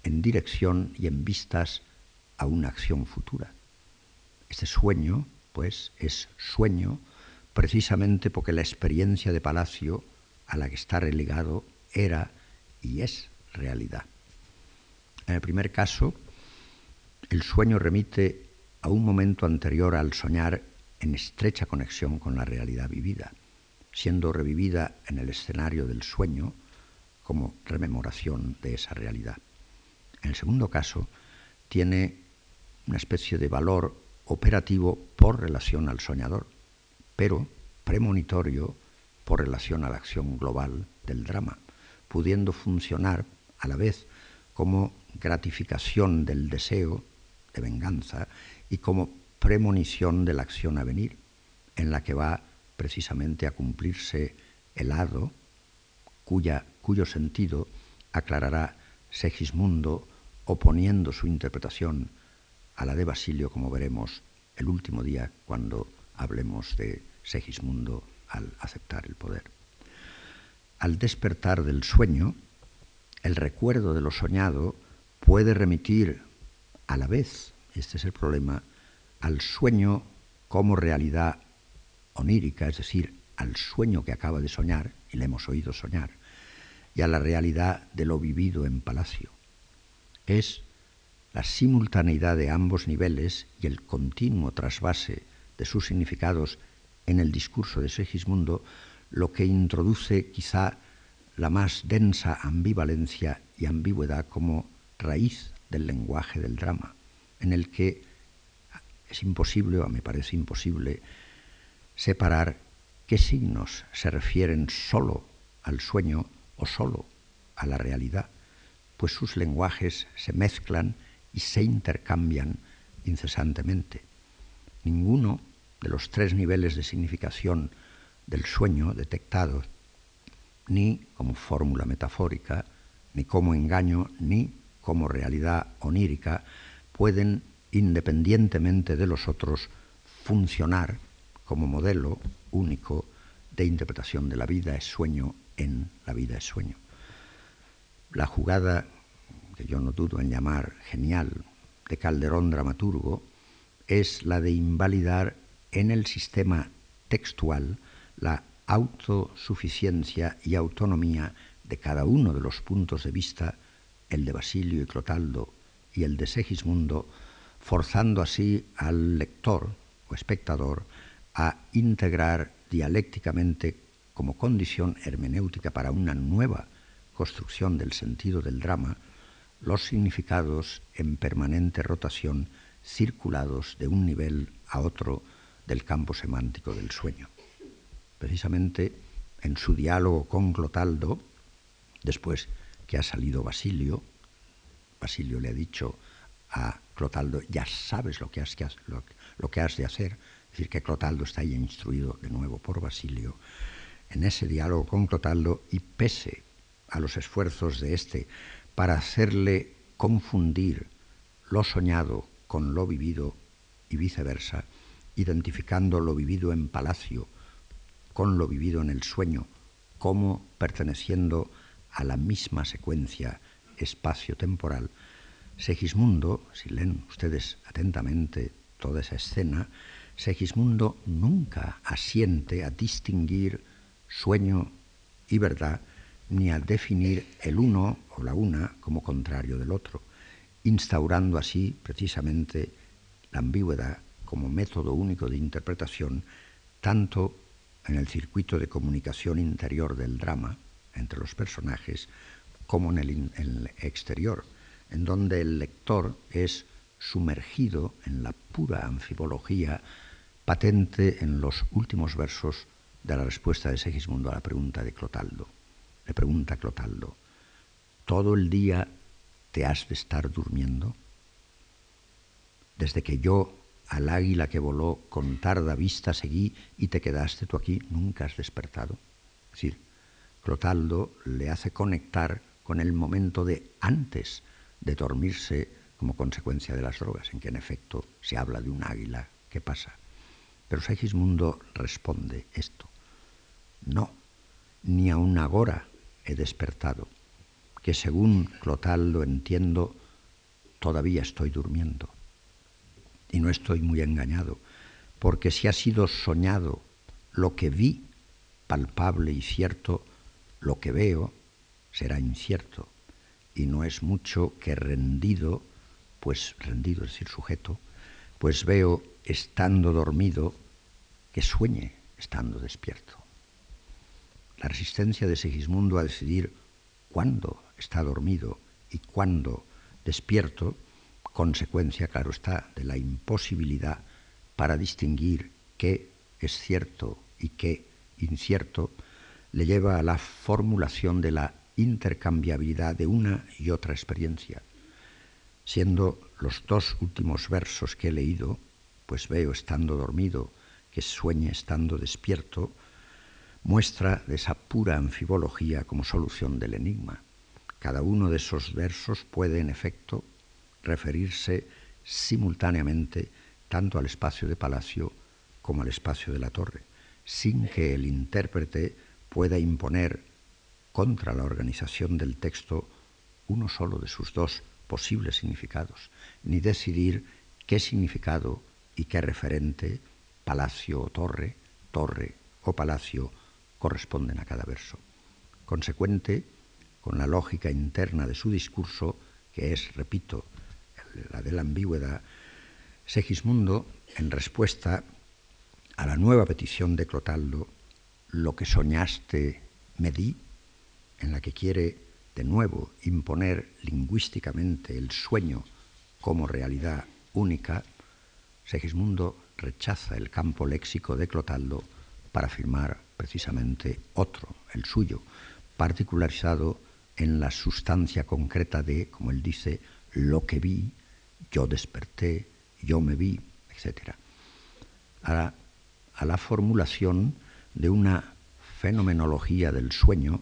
en dirección y en vistas a una acción futura. Este sueño, pues, es sueño precisamente porque la experiencia de palacio a la que está relegado era y es realidad. En el primer caso, el sueño remite a un momento anterior al soñar en estrecha conexión con la realidad vivida, siendo revivida en el escenario del sueño como rememoración de esa realidad. En el segundo caso, tiene una especie de valor operativo por relación al soñador, pero premonitorio por relación a la acción global del drama, pudiendo funcionar a la vez como gratificación del deseo de venganza y como premonición de la acción a venir, en la que va precisamente a cumplirse el hado, cuya, cuyo sentido aclarará Segismundo oponiendo su interpretación a la de Basilio, como veremos el último día cuando hablemos de Segismundo al aceptar el poder. Al despertar del sueño, el recuerdo de lo soñado puede remitir a la vez, este es el problema, al sueño como realidad onírica, es decir, al sueño que acaba de soñar, y le hemos oído soñar, y a la realidad de lo vivido en palacio. Es la simultaneidad de ambos niveles y el continuo trasvase de sus significados en el discurso de Segismundo lo que introduce quizá la más densa ambivalencia y ambigüedad como raíz del lenguaje del drama, en el que es imposible, o me parece imposible, separar qué signos se refieren solo al sueño o solo a la realidad, pues sus lenguajes se mezclan y se intercambian incesantemente. Ninguno de los tres niveles de significación del sueño detectados, ni como fórmula metafórica, ni como engaño, ni como realidad onírica, pueden, independientemente de los otros, funcionar como modelo único de interpretación de la vida es sueño en la vida es sueño. La jugada, que yo no dudo en llamar genial, de Calderón dramaturgo, es la de invalidar en el sistema textual la autosuficiencia y autonomía de cada uno de los puntos de vista, el de Basilio y Clotaldo y el de Segismundo, forzando así al lector o espectador a integrar dialécticamente como condición hermenéutica para una nueva construcción del sentido del drama los significados en permanente rotación circulados de un nivel a otro del campo semántico del sueño. Precisamente en su diálogo con Clotaldo, después que ha salido Basilio, Basilio le ha dicho a Clotaldo, ya sabes lo que has, de hacer, es decir, que Clotaldo está ahí instruido de nuevo por Basilio, en ese diálogo con Clotaldo y pese a los esfuerzos de éste para hacerle confundir lo soñado con lo vivido y viceversa, identificando lo vivido en palacio con lo vivido en el sueño, como perteneciendo a la misma secuencia espacio-temporal, Segismundo, si leen ustedes atentamente toda esa escena, Segismundo nunca asiente a distinguir sueño y verdad, ni a definir el uno o la una como contrario del otro, instaurando así precisamente la ambigüedad como método único de interpretación, tanto en el circuito de comunicación interior del drama entre los personajes, como en el, exterior, en donde el lector es sumergido en la pura anfibología patente en los últimos versos de la respuesta de Segismundo a la pregunta de Clotaldo. Le pregunta Clotaldo, ¿todo el día te has de estar durmiendo? Desde que yo al águila que voló con tarda vista seguí y te quedaste tú aquí, nunca has despertado. Es decir, Clotaldo le hace conectar con el momento de antes de dormirse como consecuencia de las drogas, en que en efecto se habla de un águila que pasa. Pero Segismundo responde esto, no, ni aun agora he despertado, que según Clotaldo entiendo, todavía estoy durmiendo y no estoy muy engañado, porque si ha sido soñado lo que vi, palpable y cierto, lo que veo será incierto, y no es mucho que rendido, pues rendido es decir sujeto, pues veo estando dormido que sueñe estando despierto. La resistencia de Segismundo a decidir cuándo está dormido y cuándo despierto consecuencia, claro está, de la imposibilidad para distinguir qué es cierto y qué incierto, le lleva a la formulación de la intercambiabilidad de una y otra experiencia, siendo los dos últimos versos que he leído, pues veo estando dormido, que sueñe estando despierto, muestra de esa pura anfibología como solución del enigma. Cada uno de esos versos puede, en efecto, referirse simultáneamente tanto al espacio de palacio como al espacio de la torre, sin que el intérprete pueda imponer contra la organización del texto uno solo de sus dos posibles significados, ni decidir qué significado y qué referente, palacio o torre, torre o palacio, corresponden a cada verso. Consecuente con la lógica interna de su discurso, que es, repito, la de la ambigüedad, Segismundo, en respuesta a la nueva petición de Clotaldo, lo que soñaste me di, en la que quiere de nuevo imponer lingüísticamente el sueño como realidad única, Segismundo rechaza el campo léxico de Clotaldo para afirmar precisamente otro, el suyo, particularizado en la sustancia concreta de, como él dice, lo que vi, yo desperté, yo me vi, etc. A, a la formulación de una fenomenología del sueño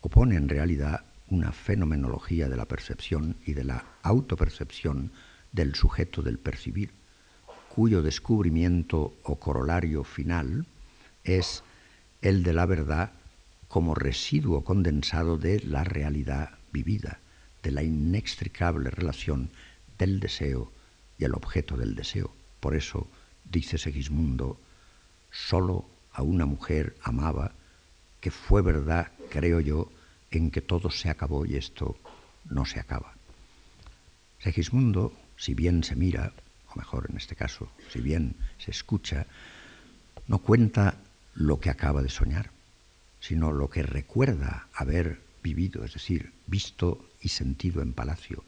opone en realidad una fenomenología de la percepción y de la autopercepción del sujeto del percibir, cuyo descubrimiento o corolario final es el de la verdad como residuo condensado de la realidad vivida, de la inextricable relación del deseo y el objeto del deseo. Por eso, dice Segismundo, solo a una mujer amaba, que fue verdad, creo yo, en que todo se acabó y esto no se acaba. Segismundo, si bien se mira, o mejor en este caso, si bien se escucha, no cuenta lo que acaba de soñar, sino lo que recuerda haber vivido, es decir, visto y sentido en palacio,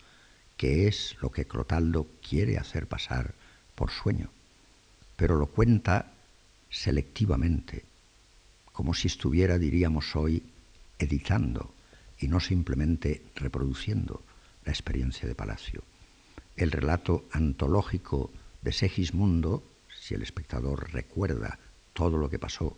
que es lo que Clotaldo quiere hacer pasar por sueño, pero lo cuenta selectivamente, como si estuviera, diríamos hoy, editando y no simplemente reproduciendo la experiencia de Palacio. El relato antológico de Segismundo, si el espectador recuerda todo lo que pasó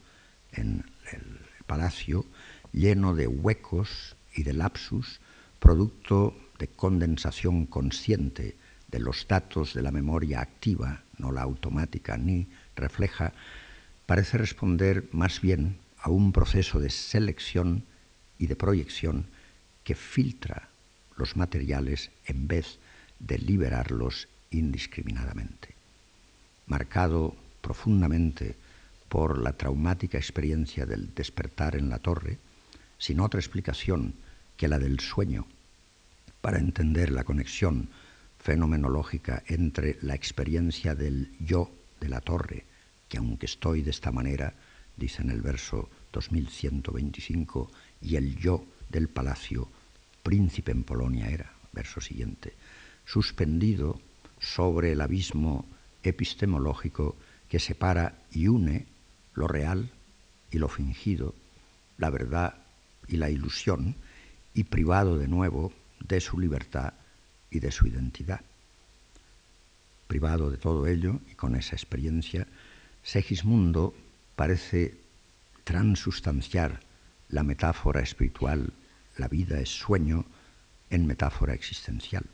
en el Palacio, lleno de huecos y de lapsus, producto de condensación consciente de los datos de la memoria activa, no la automática, ni refleja, parece responder más bien a un proceso de selección y de proyección que filtra los materiales en vez de liberarlos indiscriminadamente. Marcado profundamente por la traumática experiencia del despertar en la torre, sin otra explicación que la del sueño, para entender la conexión fenomenológica entre la experiencia del yo de la torre, que aunque estoy de esta manera, dice en el verso 2125, y el yo del palacio, príncipe en Polonia era, verso siguiente, suspendido sobre el abismo epistemológico que separa y une lo real y lo fingido, la verdad y la ilusión, y privado de nuevo de su libertad y de su identidad. Privado de todo ello y con esa experiencia, Segismundo parece transustanciar la metáfora espiritual, la vida es sueño, en metáfora existencial,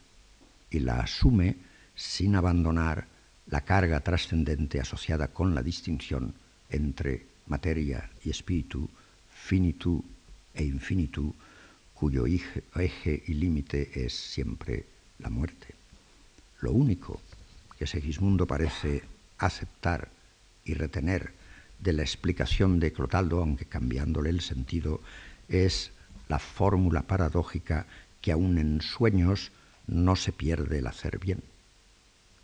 y la asume sin abandonar la carga trascendente asociada con la distinción entre materia y espíritu, finitud e infinitud, cuyo eje y límite es siempre la muerte. Lo único que Segismundo parece aceptar y retener de la explicación de Clotaldo, aunque cambiándole el sentido, es la fórmula paradójica que aun en sueños no se pierde el hacer bien,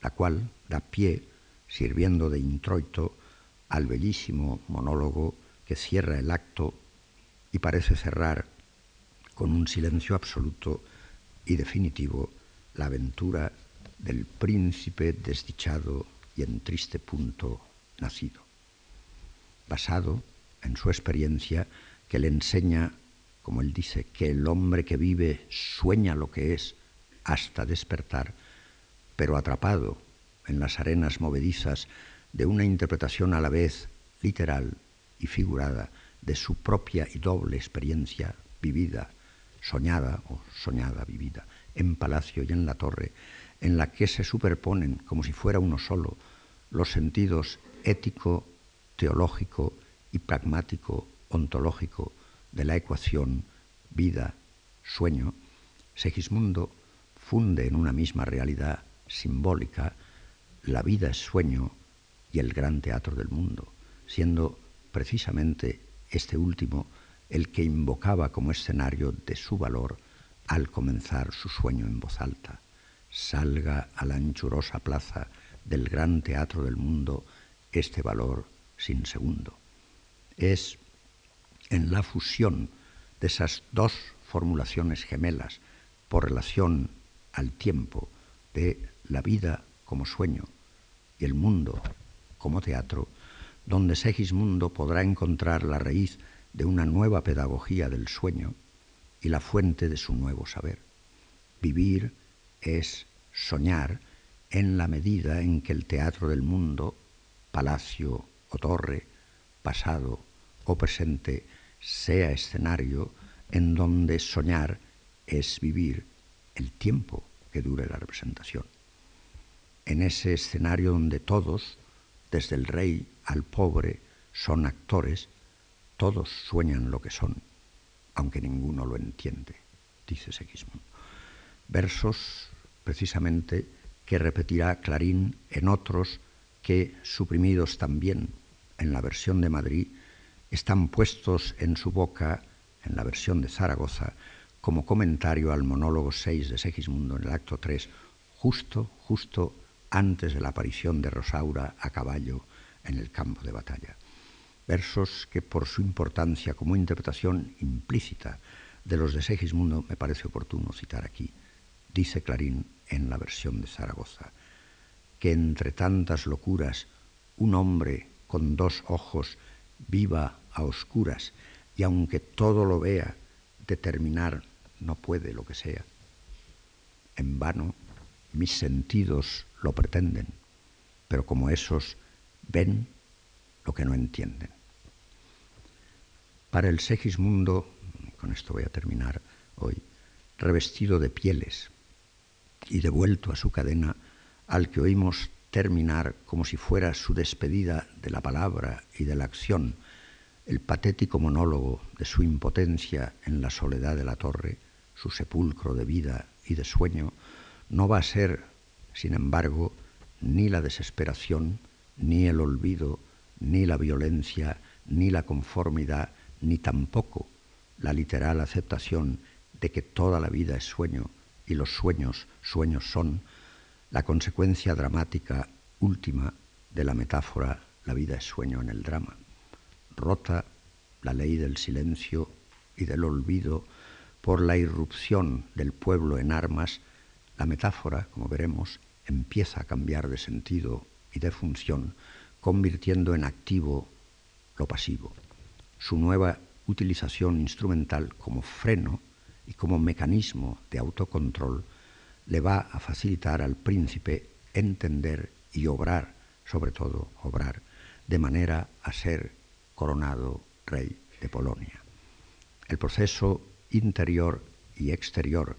la cual da pie, sirviendo de introito, al bellísimo monólogo que cierra el acto y parece cerrar con un silencio absoluto y definitivo la aventura del príncipe desdichado y en triste punto nacido, basado en su experiencia que le enseña como él dice, que el hombre que vive sueña lo que es hasta despertar, pero atrapado en las arenas movedizas de una interpretación a la vez literal y figurada de su propia y doble experiencia vivida, soñada o soñada vivida, en palacio y en la torre, en la que se superponen, como si fuera uno solo, los sentidos ético, teológico y pragmático, ontológico de la ecuación vida-sueño, Segismundo funde en una misma realidad simbólica la vida es sueño y el gran teatro del mundo, siendo precisamente este último el que invocaba como escenario de su valor al comenzar su sueño en voz alta. Salga a la anchurosa plaza del gran teatro del mundo este valor sin segundo. Es en la fusión de esas dos formulaciones gemelas por relación al tiempo de la vida como sueño y el mundo como teatro, donde Segismundo podrá encontrar la raíz de una nueva pedagogía del sueño y la fuente de su nuevo saber. Vivir es soñar en la medida en que el teatro del mundo, palacio o torre, pasado o presente, sea escenario en donde soñar es vivir el tiempo que dure la representación. En ese escenario donde todos, desde el rey al pobre, son actores, todos sueñan lo que son, aunque ninguno lo entiende, dice Segismundo. Versos, precisamente, que repetirá Clarín en otros que, suprimidos también en la versión de Madrid, están puestos en su boca, en la versión de Zaragoza, como comentario al monólogo 6 de Segismundo en el acto 3, justo, justo antes de la aparición de Rosaura a caballo en el campo de batalla. Versos que por su importancia como interpretación implícita de los de Segismundo me parece oportuno citar aquí. Dice Clarín en la versión de Zaragoza, que entre tantas locuras un hombre con dos ojos viva a oscuras y aunque todo lo vea, determinar no puede lo que sea. En vano mis sentidos lo pretenden, pero como esos ven lo que no entienden. Para el Segismundo, con esto voy a terminar hoy, revestido de pieles y devuelto a su cadena, al que oímos terminar como si fuera su despedida de la palabra y de la acción, el patético monólogo de su impotencia en la soledad de la torre, su sepulcro de vida y de sueño, no va a ser, sin embargo, ni la desesperación, ni el olvido, ni la violencia, ni la conformidad, ni tampoco la literal aceptación de que toda la vida es sueño y los sueños sueños son, la consecuencia dramática última de la metáfora la vida es sueño en el drama rota la ley del silencio y del olvido por la irrupción del pueblo en armas, la metáfora, como veremos, empieza a cambiar de sentido y de función, convirtiendo en activo lo pasivo. Su nueva utilización instrumental como freno y como mecanismo de autocontrol le va a facilitar al príncipe entender y obrar, sobre todo obrar, de manera a ser coronado rey de Polonia. El proceso interior y exterior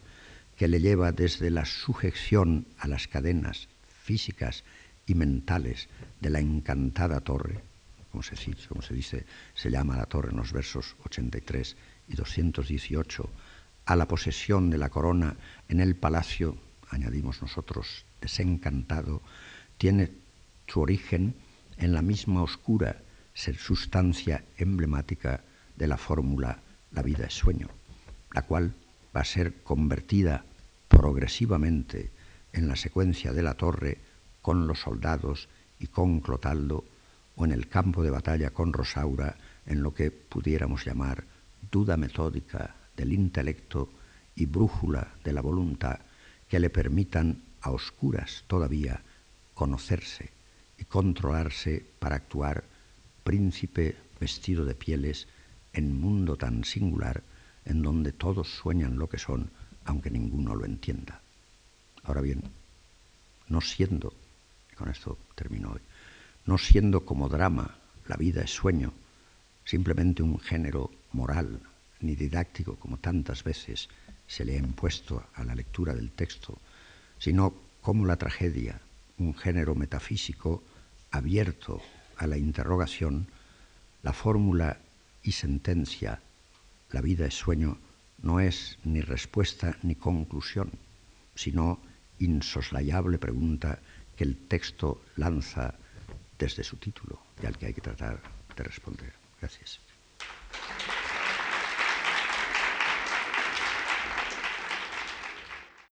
que le lleva desde la sujeción a las cadenas físicas y mentales de la encantada torre, como se, dice, se llama la torre en los versos 83 y 218, a la posesión de la corona en el palacio, añadimos nosotros, desencantado, tiene su origen en la misma oscura sustancia emblemática de la fórmula la vida es sueño, la cual va a ser convertida progresivamente en la secuencia de la torre con los soldados y con Clotaldo, o en el campo de batalla con Rosaura, en lo que pudiéramos llamar duda metódica del intelecto y brújula de la voluntad que le permitan a oscuras todavía conocerse y controlarse para actuar príncipe vestido de pieles en mundo tan singular en donde todos sueñan lo que son, aunque ninguno lo entienda. Ahora bien, no siendo, con esto termino hoy, no siendo como drama la vida es sueño, simplemente un género moral ni didáctico como tantas veces se le ha impuesto a la lectura del texto, sino como la tragedia, un género metafísico abierto a la interrogación, la fórmula y sentencia, la vida es sueño, no es ni respuesta ni conclusión, sino insoslayable pregunta que el texto lanza desde su título y al que hay que tratar de responder. Gracias.